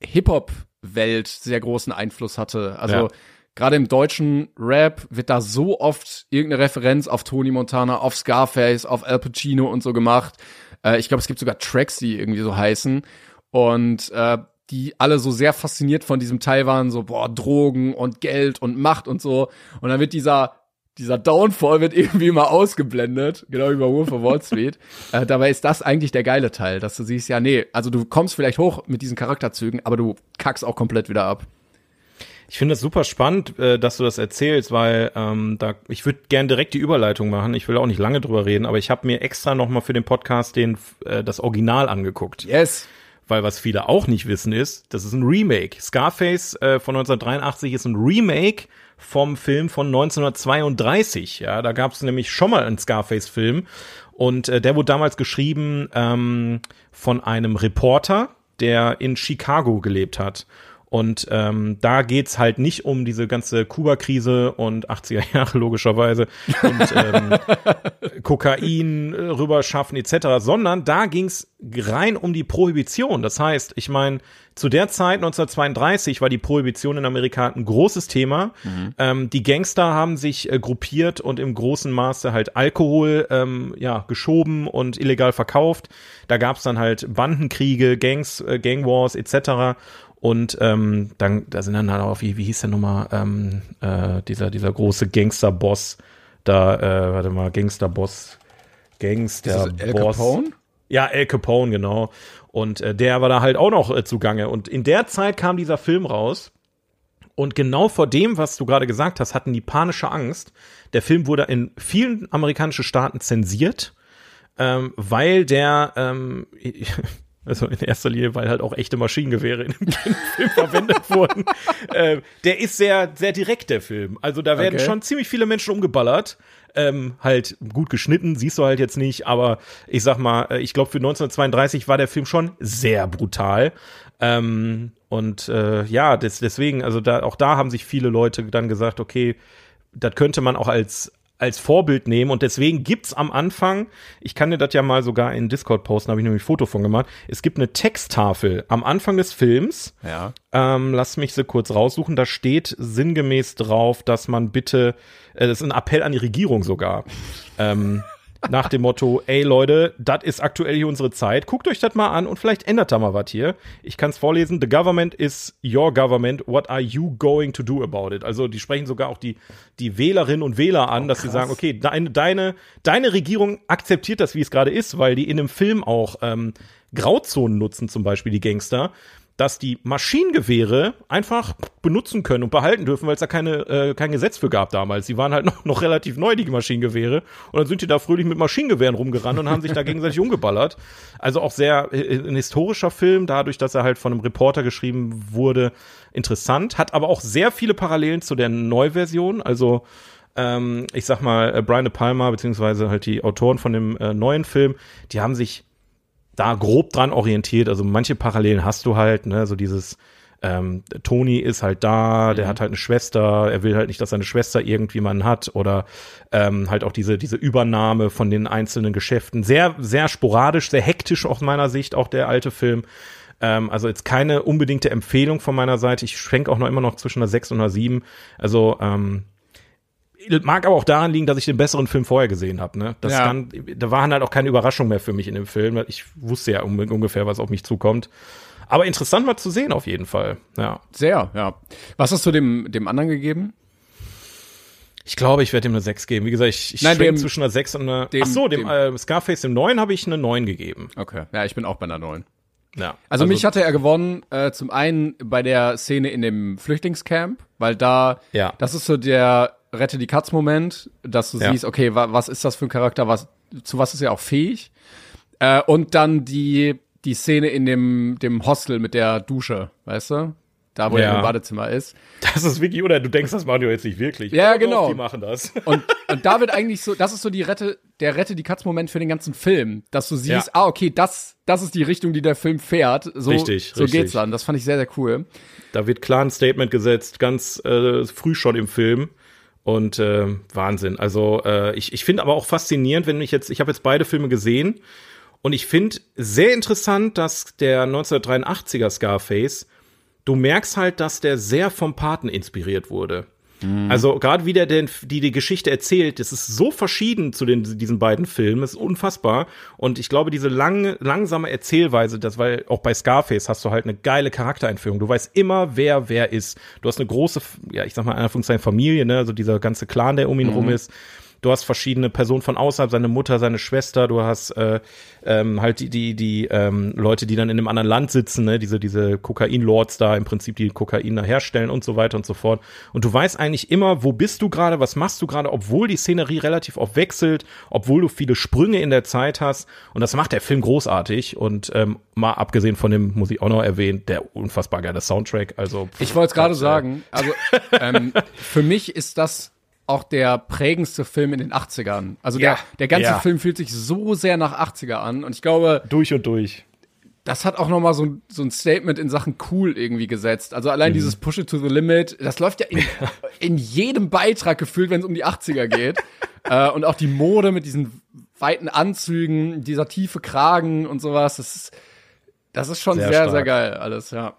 Hip-Hop-Welt sehr großen Einfluss hatte. Also ja. gerade im deutschen Rap wird da so oft irgendeine Referenz auf Tony Montana, auf Scarface, auf Al Pacino und so gemacht. Äh, ich glaube, es gibt sogar Tracks, die irgendwie so heißen. Und äh, die alle so sehr fasziniert von diesem Teil waren, so, boah, Drogen und Geld und Macht und so. Und dann wird dieser, dieser Downfall wird irgendwie mal ausgeblendet, genau wie bei Wolf of Wall Street. äh, dabei ist das eigentlich der geile Teil, dass du siehst, ja, nee, also du kommst vielleicht hoch mit diesen Charakterzügen, aber du kackst auch komplett wieder ab. Ich finde es super spannend, äh, dass du das erzählst, weil ähm, da ich würde gern direkt die Überleitung machen. Ich will auch nicht lange drüber reden, aber ich habe mir extra noch mal für den Podcast den äh, das Original angeguckt. Yes. Weil was viele auch nicht wissen ist, das ist ein Remake. Scarface äh, von 1983 ist ein Remake vom Film von 1932. Ja, da gab es nämlich schon mal einen Scarface-Film und äh, der wurde damals geschrieben ähm, von einem Reporter, der in Chicago gelebt hat. Und ähm, da geht's halt nicht um diese ganze Kuba-Krise und 80er Jahre logischerweise und ähm, Kokain äh, rüberschaffen etc., sondern da ging's rein um die Prohibition. Das heißt, ich meine, zu der Zeit 1932 war die Prohibition in Amerika ein großes Thema. Mhm. Ähm, die Gangster haben sich äh, gruppiert und im großen Maße halt Alkohol ähm, ja geschoben und illegal verkauft. Da gab's dann halt Bandenkriege, Gangs, äh, Gangwars etc. Und ähm, dann, da sind dann halt auch, wie, wie hieß der nochmal, ähm, äh, dieser, dieser große Gangster-Boss, da, äh, warte mal, Gangster-Boss, Gangster-Boss. Capone? Ja, El Capone, genau. Und äh, der war da halt auch noch äh, zugange. Und in der Zeit kam dieser Film raus. Und genau vor dem, was du gerade gesagt hast, hatten die panische Angst. Der Film wurde in vielen amerikanischen Staaten zensiert, ähm, weil der, ähm, Also in erster Linie, weil halt auch echte Maschinengewehre in dem Film verwendet wurden. Äh, der ist sehr, sehr direkt, der Film. Also da werden okay. schon ziemlich viele Menschen umgeballert. Ähm, halt gut geschnitten, siehst du halt jetzt nicht, aber ich sag mal, äh, ich glaube für 1932 war der Film schon sehr brutal. Ähm, und äh, ja, des, deswegen, also da, auch da haben sich viele Leute dann gesagt, okay, das könnte man auch als als Vorbild nehmen und deswegen gibt's am Anfang, ich kann dir das ja mal sogar in Discord posten, habe ich nämlich ein Foto von gemacht. Es gibt eine Texttafel am Anfang des Films. Ja. Ähm, lass mich sie kurz raussuchen. Da steht sinngemäß drauf, dass man bitte, äh, das ist ein Appell an die Regierung sogar. ähm, nach dem Motto, ey Leute, das ist aktuell hier unsere Zeit, guckt euch das mal an und vielleicht ändert da mal was hier. Ich kann es vorlesen, the government is your government, what are you going to do about it? Also die sprechen sogar auch die, die Wählerinnen und Wähler an, oh, dass sie sagen, okay, deine, deine, deine Regierung akzeptiert das, wie es gerade ist, weil die in einem Film auch ähm, Grauzonen nutzen, zum Beispiel die Gangster dass die Maschinengewehre einfach benutzen können und behalten dürfen, weil es da keine, äh, kein Gesetz für gab damals. Die waren halt noch, noch relativ neu, die Maschinengewehre. Und dann sind die da fröhlich mit Maschinengewehren rumgerannt und haben sich da gegenseitig umgeballert. Also auch sehr äh, ein historischer Film, dadurch, dass er halt von einem Reporter geschrieben wurde, interessant. Hat aber auch sehr viele Parallelen zu der Neuversion. Also ähm, ich sag mal, äh, Brian De Palma, beziehungsweise halt die Autoren von dem äh, neuen Film, die haben sich da grob dran orientiert. Also manche Parallelen hast du halt, ne, so dieses ähm, Tony ist halt da, der mhm. hat halt eine Schwester, er will halt nicht, dass seine Schwester irgendwie man hat oder ähm, halt auch diese diese Übernahme von den einzelnen Geschäften. Sehr sehr sporadisch, sehr hektisch aus meiner Sicht auch der alte Film. Ähm, also jetzt keine unbedingte Empfehlung von meiner Seite. Ich schwenke auch noch immer noch zwischen einer 6 und einer 7. Also ähm, mag aber auch daran liegen, dass ich den besseren Film vorher gesehen habe. Ne? Das ja. kann, da waren halt auch keine Überraschungen mehr für mich in dem Film. Ich wusste ja um, ungefähr, was auf mich zukommt. Aber interessant mal zu sehen auf jeden Fall. Ja. Sehr, ja. Was hast du dem, dem anderen gegeben? Ich glaube, ich werde ihm eine 6 geben. Wie gesagt, ich, ich Nein, dem, zwischen einer 6 und einer. Dem, Ach so, dem, dem äh, Scarface, dem 9 habe ich eine 9 gegeben. Okay. Ja, ich bin auch bei einer 9. Ja. Also, also mich hatte er gewonnen, äh, zum einen bei der Szene in dem Flüchtlingscamp, weil da, ja. das ist so der Rette die Katz-Moment, dass du ja. siehst, okay, wa was ist das für ein Charakter, was, zu was ist er auch fähig? Äh, und dann die, die Szene in dem, dem Hostel mit der Dusche, weißt du? Da, wo ja. er im Badezimmer ist. Das ist wirklich, oder du denkst, das machen die jetzt nicht wirklich. Ja, Oder genau. die machen das. Und, und da wird eigentlich so, das ist so die Rette, der Rette die Katz-Moment für den ganzen Film. Dass du siehst, ja. ah, okay, das, das ist die Richtung, die der Film fährt. So, richtig, so richtig. geht's dann. Das fand ich sehr, sehr cool. Da wird klar ein Statement gesetzt, ganz äh, früh schon im Film. Und äh, Wahnsinn. Also äh, ich, ich finde aber auch faszinierend, wenn ich jetzt, ich habe jetzt beide Filme gesehen und ich finde sehr interessant, dass der 1983er Scarface, du merkst halt, dass der sehr vom Paten inspiriert wurde. Mhm. Also gerade wie der denn die die Geschichte erzählt, das ist so verschieden zu den diesen beiden Filmen, ist unfassbar. Und ich glaube, diese lange langsame Erzählweise, das weil auch bei Scarface hast du halt eine geile Charaktereinführung. Du weißt immer, wer wer ist. Du hast eine große, ja ich sag mal in Anführungszeichen Familie, ne, also dieser ganze Clan, der um ihn mhm. rum ist du hast verschiedene Personen von außerhalb, seine Mutter, seine Schwester, du hast äh, ähm, halt die, die, die ähm, Leute, die dann in einem anderen Land sitzen, ne? diese, diese Kokain-Lords da im Prinzip, die Kokain herstellen und so weiter und so fort. Und du weißt eigentlich immer, wo bist du gerade, was machst du gerade, obwohl die Szenerie relativ oft wechselt, obwohl du viele Sprünge in der Zeit hast. Und das macht der Film großartig. Und ähm, mal abgesehen von dem, muss ich auch noch erwähnen, der unfassbar geile Soundtrack. Also ich wollte es gerade sagen, also ähm, für mich ist das auch der prägendste Film in den 80ern. Also ja, der, der ganze ja. Film fühlt sich so sehr nach 80er an und ich glaube. Durch und durch. Das hat auch nochmal so, so ein Statement in Sachen cool irgendwie gesetzt. Also allein mhm. dieses Push it to the limit, das läuft ja in, in jedem Beitrag gefühlt, wenn es um die 80er geht. äh, und auch die Mode mit diesen weiten Anzügen, dieser tiefe Kragen und sowas, das ist, das ist schon sehr, sehr, sehr geil alles, ja.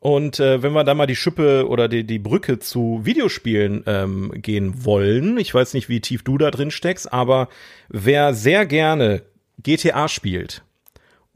Und äh, wenn wir da mal die Schippe oder die, die Brücke zu Videospielen ähm, gehen wollen, ich weiß nicht, wie tief du da drin steckst, aber wer sehr gerne GTA spielt,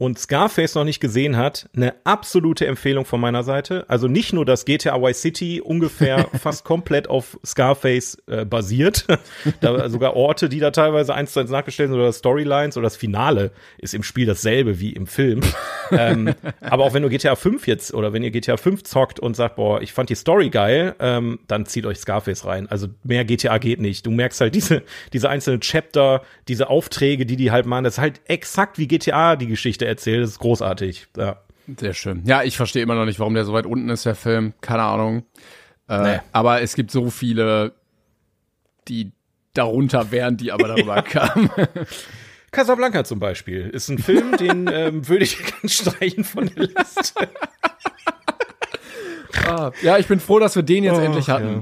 und Scarface noch nicht gesehen hat, eine absolute Empfehlung von meiner Seite. Also nicht nur, dass GTA Y City ungefähr fast komplett auf Scarface äh, basiert, da sogar Orte, die da teilweise eins zu eins nachgestellt sind oder Storylines oder das Finale ist im Spiel dasselbe wie im Film. ähm, aber auch wenn du GTA 5 jetzt oder wenn ihr GTA 5 zockt und sagt, boah, ich fand die Story geil, ähm, dann zieht euch Scarface rein. Also mehr GTA geht nicht. Du merkst halt diese, diese einzelnen Chapter, diese Aufträge, die die halt machen, das ist halt exakt wie GTA die Geschichte erzählt. Das ist großartig. Ja. Sehr schön. Ja, ich verstehe immer noch nicht, warum der so weit unten ist, der Film. Keine Ahnung. Äh, nee. Aber es gibt so viele, die darunter wären, die aber darüber kamen. Casablanca zum Beispiel ist ein Film, den ähm, würde ich ganz streichen von der Liste. ah, ja, ich bin froh, dass wir den jetzt oh, endlich hatten. Ja.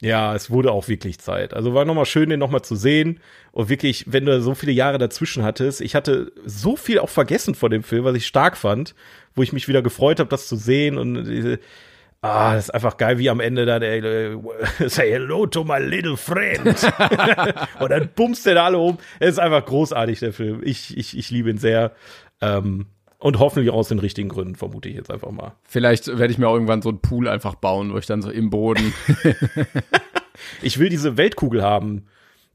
Ja. es wurde auch wirklich Zeit. Also war nochmal schön, den nochmal zu sehen. Und wirklich, wenn du so viele Jahre dazwischen hattest, ich hatte so viel auch vergessen von dem Film, was ich stark fand, wo ich mich wieder gefreut habe, das zu sehen und diese, Ah, das ist einfach geil, wie am Ende da der äh, Say hello to my little friend. und dann bummst der da alle um. Es ist einfach großartig, der Film. Ich, ich, ich liebe ihn sehr. Ähm, und hoffentlich aus den richtigen Gründen, vermute ich jetzt einfach mal. Vielleicht werde ich mir auch irgendwann so einen Pool einfach bauen, wo ich dann so im Boden. ich will diese Weltkugel haben.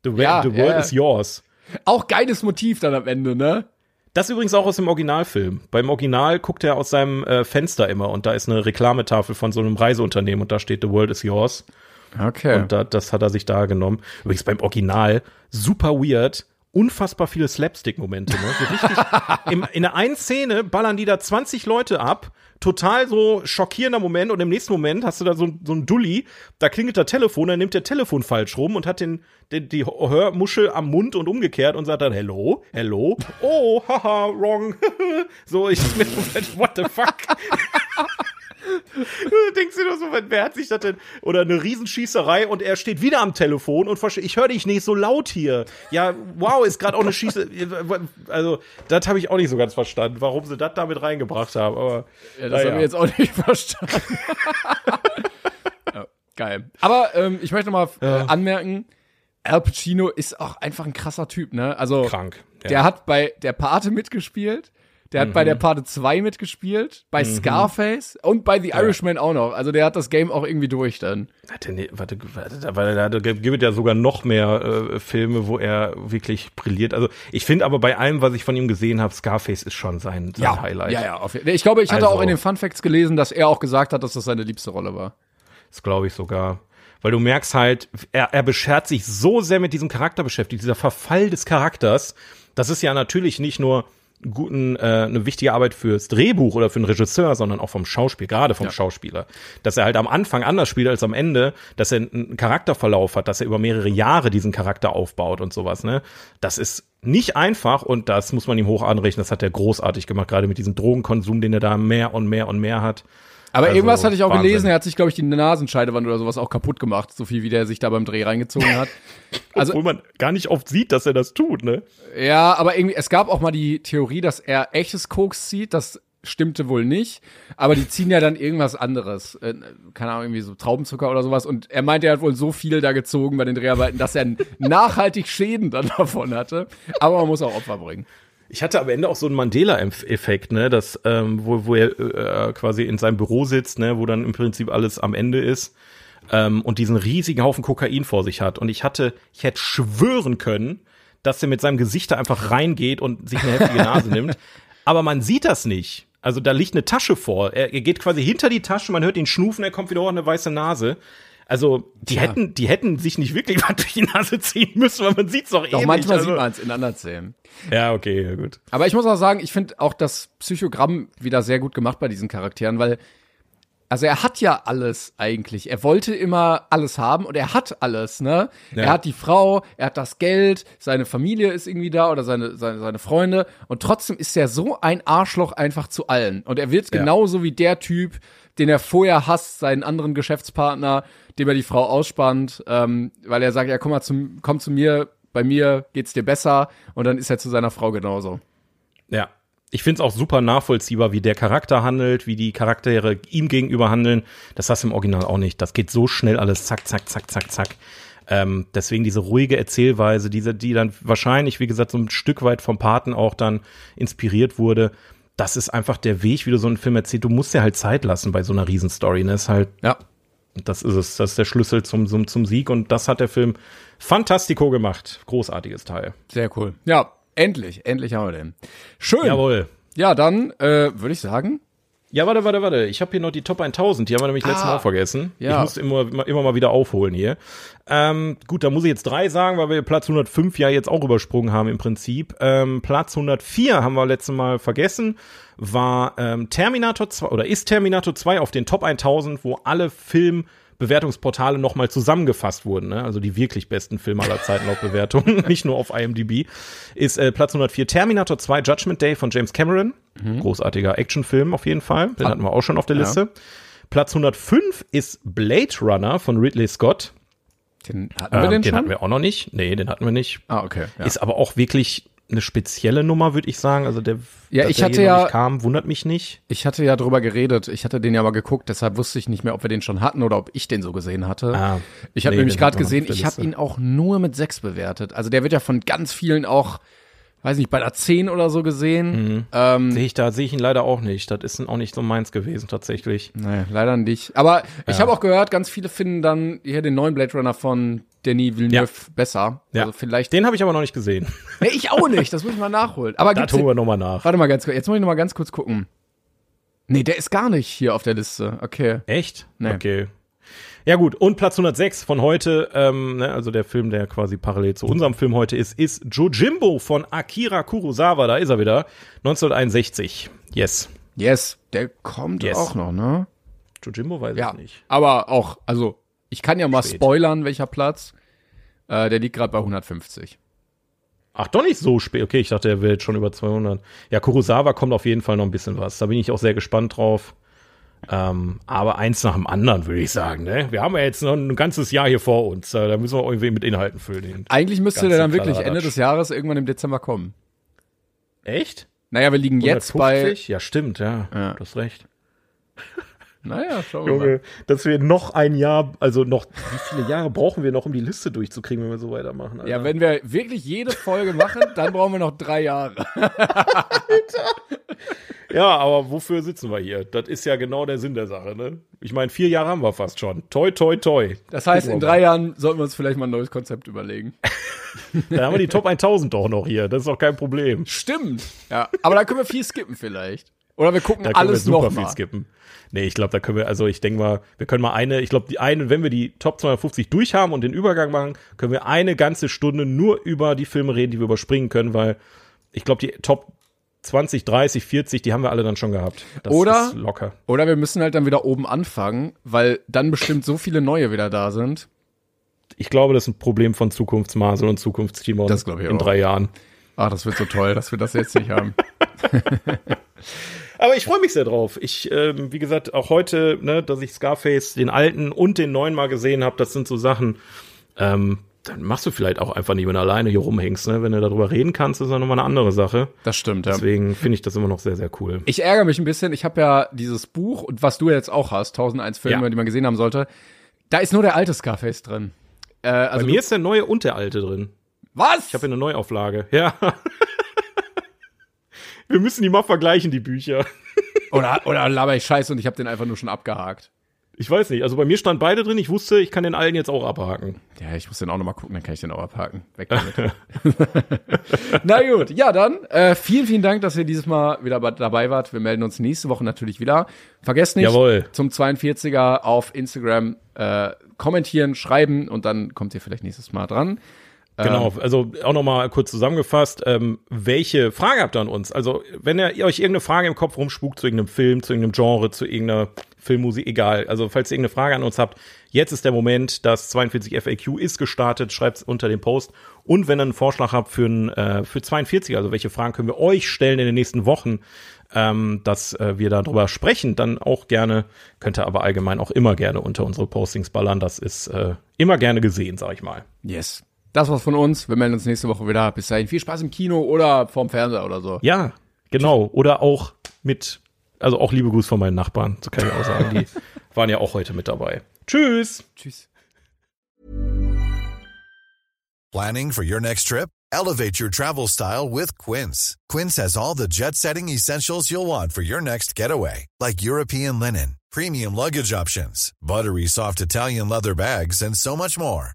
The, ja, the world ja. is yours. Auch geiles Motiv dann am Ende, ne? Das übrigens auch aus dem Originalfilm. Beim Original guckt er aus seinem äh, Fenster immer und da ist eine Reklametafel von so einem Reiseunternehmen und da steht The World is yours. Okay. Und da, das hat er sich da genommen. Übrigens beim Original super weird unfassbar viele Slapstick-Momente. Ne? So richtig, im, in der einen Szene ballern die da 20 Leute ab, total so schockierender Moment und im nächsten Moment hast du da so, so ein Dulli, da klingelt das Telefon, dann nimmt der Telefon falsch rum und hat den, den die Hörmuschel am Mund und umgekehrt und sagt dann Hello, Hello, oh, haha, wrong. so, ich mir what the fuck? du denkst dir nur so, wer hat sich das denn? Oder eine Riesenschießerei und er steht wieder am Telefon und versteht, ich höre dich nicht so laut hier. Ja, wow, ist gerade auch eine Schieße. Also, das habe ich auch nicht so ganz verstanden, warum sie das damit reingebracht haben. Aber, ja, das ja. haben wir jetzt auch nicht verstanden. ja, geil. Aber ähm, ich möchte noch mal äh, anmerken, Al Pacino ist auch einfach ein krasser Typ, ne? Also, krank. Der hat bei der Pate mitgespielt. Der hat mhm. bei der Pate 2 mitgespielt, bei mhm. Scarface und bei The Irishman ja. auch noch. Also der hat das Game auch irgendwie durch dann. Warte, nee, warte, warte, warte da gibt ja sogar noch mehr äh, Filme, wo er wirklich brilliert. Also ich finde aber bei allem, was ich von ihm gesehen habe, Scarface ist schon sein, sein ja. Highlight. Ja, ja. Auf, ich glaube, ich hatte also, auch in den Fun Facts gelesen, dass er auch gesagt hat, dass das seine liebste Rolle war. Das glaube ich sogar weil du merkst halt, er, er beschert sich so sehr mit diesem Charakter beschäftigt, dieser Verfall des Charakters. Das ist ja natürlich nicht nur guten, äh, eine wichtige Arbeit fürs Drehbuch oder für den Regisseur, sondern auch vom Schauspiel, gerade vom ja. Schauspieler. Dass er halt am Anfang anders spielt als am Ende, dass er einen Charakterverlauf hat, dass er über mehrere Jahre diesen Charakter aufbaut und sowas, ne? Das ist nicht einfach und das muss man ihm hoch anrechnen. Das hat er großartig gemacht, gerade mit diesem Drogenkonsum, den er da mehr und mehr und mehr hat. Aber also, irgendwas hatte ich auch Wahnsinn. gelesen, er hat sich, glaube ich, die Nasenscheidewand oder sowas auch kaputt gemacht, so viel wie der sich da beim Dreh reingezogen hat. Also, Obwohl man gar nicht oft sieht, dass er das tut, ne? Ja, aber irgendwie, es gab auch mal die Theorie, dass er echtes Koks zieht, das stimmte wohl nicht, aber die ziehen ja dann irgendwas anderes, äh, keine Ahnung, irgendwie so Traubenzucker oder sowas und er meinte, er hat wohl so viel da gezogen bei den Dreharbeiten, dass er nachhaltig Schäden dann davon hatte, aber man muss auch Opfer bringen. Ich hatte am Ende auch so einen Mandela-Effekt, ne, dass, ähm, wo, wo er äh, quasi in seinem Büro sitzt, ne, wo dann im Prinzip alles am Ende ist ähm, und diesen riesigen Haufen Kokain vor sich hat. Und ich hatte, ich hätte schwören können, dass er mit seinem Gesicht da einfach reingeht und sich eine heftige Nase nimmt. Aber man sieht das nicht. Also da liegt eine Tasche vor. Er, er geht quasi hinter die Tasche, man hört ihn schnufen, er kommt wieder hoch eine weiße Nase. Also die Tja. hätten, die hätten sich nicht wirklich was durch die Nase ziehen müssen, weil man sieht's doch, doch eh manchmal nicht. Also, sieht man es in anderen Szenen. Ja, okay, ja, gut. Aber ich muss auch sagen, ich finde auch das Psychogramm wieder sehr gut gemacht bei diesen Charakteren, weil also er hat ja alles eigentlich. Er wollte immer alles haben und er hat alles, ne? Ja. Er hat die Frau, er hat das Geld, seine Familie ist irgendwie da oder seine, seine, seine Freunde und trotzdem ist er so ein Arschloch einfach zu allen. Und er wird ja. genauso wie der Typ, den er vorher hasst, seinen anderen Geschäftspartner, dem er die Frau ausspannt, ähm, weil er sagt, ja, komm mal zu, komm zu mir, bei mir geht's dir besser und dann ist er zu seiner Frau genauso. Ja, ich finde es auch super nachvollziehbar, wie der Charakter handelt, wie die Charaktere ihm gegenüber handeln. Das hast du im Original auch nicht. Das geht so schnell alles zack, zack, zack, zack, zack. Ähm, deswegen diese ruhige Erzählweise, diese, die dann wahrscheinlich, wie gesagt, so ein Stück weit vom Paten auch dann inspiriert wurde. Das ist einfach der Weg, wie du so einen Film erzählst. Du musst dir halt Zeit lassen bei so einer Riesenstory. Ne? Das ist halt, ja, das ist es. Das ist der Schlüssel zum, zum, zum Sieg und das hat der Film fantastico gemacht. Großartiges Teil. Sehr cool. Ja, endlich, endlich haben wir den. Schön. Jawohl. Ja, dann äh, würde ich sagen, Ja, warte, warte, warte. Ich habe hier noch die Top 1000. Die haben wir nämlich ah, letztes Mal auch vergessen. Ja. Ich muss immer, immer mal wieder aufholen hier. Ähm, gut, da muss ich jetzt drei sagen, weil wir Platz 105 ja jetzt auch übersprungen haben im Prinzip. Ähm, Platz 104 haben wir letztes Mal vergessen, war ähm, Terminator 2 oder ist Terminator 2 auf den Top 1000, wo alle Film Bewertungsportale nochmal zusammengefasst wurden, ne? also die wirklich besten Filme aller Zeiten laut Bewertungen, nicht nur auf IMDb, ist äh, Platz 104 Terminator 2 Judgment Day von James Cameron. Mhm. Großartiger Actionfilm auf jeden Fall. Den hatten wir auch schon auf der Liste. Ja. Platz 105 ist Blade Runner von Ridley Scott. Den hatten wir ähm, den, den schon? hatten wir auch noch nicht. Nee, den hatten wir nicht. Ah, okay. Ja. Ist aber auch wirklich eine spezielle Nummer, würde ich sagen. Also der, ja, ich hatte ja, kam, wundert mich nicht. Ich hatte ja drüber geredet. Ich hatte den ja mal geguckt, deshalb wusste ich nicht mehr, ob wir den schon hatten oder ob ich den so gesehen hatte. Ah, ich habe nee, nämlich gerade gesehen, ich habe ihn auch nur mit sechs bewertet. Also der wird ja von ganz vielen auch weiß nicht, bei der 10 oder so gesehen. Mhm. Ähm, sehe ich da, sehe ich ihn leider auch nicht. Das ist auch nicht so meins gewesen, tatsächlich. Nee, leider nicht. Aber ja. ich habe auch gehört, ganz viele finden dann hier den neuen Blade Runner von Denis Villeneuve ja. besser. Ja. Also vielleicht. Den habe ich aber noch nicht gesehen. Nee, ich auch nicht. Das muss ich mal nachholen. Aber da tun wir nochmal nach. Warte mal ganz kurz. Jetzt muss ich nochmal ganz kurz gucken. Nee, der ist gar nicht hier auf der Liste. Okay. Echt? Nee. Okay. Ja gut, und Platz 106 von heute, ähm, ne, also der Film, der quasi parallel zu unserem Film heute ist, ist Jojimbo von Akira Kurosawa. Da ist er wieder. 1961. Yes. Yes, der kommt yes. auch noch, ne? Jojimbo weiß ja, ich nicht. Aber auch, also ich kann ja mal Spät. spoilern, welcher Platz. Äh, der liegt gerade bei 150. Ach, doch nicht so spät. Okay, ich dachte, er jetzt schon über 200. Ja, Kurosawa kommt auf jeden Fall noch ein bisschen was. Da bin ich auch sehr gespannt drauf. Ähm, aber eins nach dem anderen, würde ich sagen. Ne? Wir haben ja jetzt noch ein ganzes Jahr hier vor uns. Äh, da müssen wir irgendwie mit Inhalten füllen. Eigentlich müsste der dann wirklich Ende des Jahres irgendwann im Dezember kommen. Echt? Naja, wir liegen 150? jetzt bei. Ja, stimmt, ja. ja. Du hast recht. Naja, schauen wir Junge, mal. dass wir noch ein Jahr, also noch, wie viele Jahre brauchen wir noch, um die Liste durchzukriegen, wenn wir so weitermachen? Alter? Ja, wenn wir wirklich jede Folge machen, dann brauchen wir noch drei Jahre. Alter. Ja, aber wofür sitzen wir hier? Das ist ja genau der Sinn der Sache, ne? Ich meine, vier Jahre haben wir fast schon. Toi, toi, toi. Das heißt, in drei Jahren sollten wir uns vielleicht mal ein neues Konzept überlegen. Dann haben wir die Top 1000 doch noch hier. Das ist doch kein Problem. Stimmt. Ja, aber da können wir viel skippen vielleicht. Oder wir gucken da alles wir super noch viel mal. skippen. Nee, ich glaube, da können wir, also ich denke mal, wir können mal eine, ich glaube, die eine, wenn wir die Top 250 durchhaben und den Übergang machen, können wir eine ganze Stunde nur über die Filme reden, die wir überspringen können, weil ich glaube, die Top 20, 30, 40, die haben wir alle dann schon gehabt. Das oder, locker. Oder wir müssen halt dann wieder oben anfangen, weil dann bestimmt so viele neue wieder da sind. Ich glaube, das ist ein Problem von Zukunftsmasel und Zukunftstimon das ich in auch. drei Jahren. Ach, das wird so toll, dass wir das jetzt nicht haben. Aber ich freue mich sehr drauf. Ich, ähm, wie gesagt, auch heute, ne, dass ich Scarface, den alten und den neuen mal gesehen habe, das sind so Sachen, ähm, dann machst du vielleicht auch einfach nicht, wenn du alleine hier rumhängst, ne? Wenn du darüber reden kannst, ist das nochmal eine andere Sache. Das stimmt, ja. Deswegen finde ich das immer noch sehr, sehr cool. Ich ärgere mich ein bisschen. Ich habe ja dieses Buch und was du jetzt auch hast, 1001 Filme, ja. die man gesehen haben sollte. Da ist nur der alte Scarface drin. Äh, also Bei mir ist der neue und der alte drin. Was? Ich habe eine Neuauflage. Ja. Wir müssen die mal vergleichen, die Bücher. oder, oder laber ich Scheiße und ich habe den einfach nur schon abgehakt. Ich weiß nicht. Also bei mir stand beide drin. Ich wusste, ich kann den allen jetzt auch abhaken. Ja, ich muss den auch nochmal gucken, dann kann ich den auch abhaken. Weg damit. Na gut, ja dann. Äh, vielen, vielen Dank, dass ihr dieses Mal wieder dabei wart. Wir melden uns nächste Woche natürlich wieder. Vergesst nicht, Jawohl. zum 42er auf Instagram äh, kommentieren, schreiben und dann kommt ihr vielleicht nächstes Mal dran. Genau, ähm, also auch nochmal kurz zusammengefasst, ähm, welche Frage habt ihr an uns? Also, wenn ihr euch irgendeine Frage im Kopf rumspukt zu irgendeinem Film, zu irgendeinem Genre, zu irgendeiner Filmmusik, egal. Also, falls ihr irgendeine Frage an uns habt, jetzt ist der Moment, das 42 FAQ ist gestartet, schreibt's unter dem Post. Und wenn ihr einen Vorschlag habt für, ein, äh, für 42, also welche Fragen können wir euch stellen in den nächsten Wochen, ähm, dass äh, wir darüber sprechen, dann auch gerne, könnt ihr aber allgemein auch immer gerne unter unsere Postings ballern. Das ist äh, immer gerne gesehen, sag ich mal. Yes. Das war's von uns. Wir melden uns nächste Woche wieder. Bis dahin viel Spaß im Kino oder vorm Fernseher oder so. Ja, genau. Oder auch mit, also auch liebe Gruß von meinen Nachbarn. So kann ich auch sagen. Die waren ja auch heute mit dabei. Tschüss. Tschüss. Planning for your next trip? Elevate your travel style with Quince. Quince has all the jet setting essentials you'll want for your next getaway. Like European linen, premium luggage options, buttery soft Italian leather bags, and so much more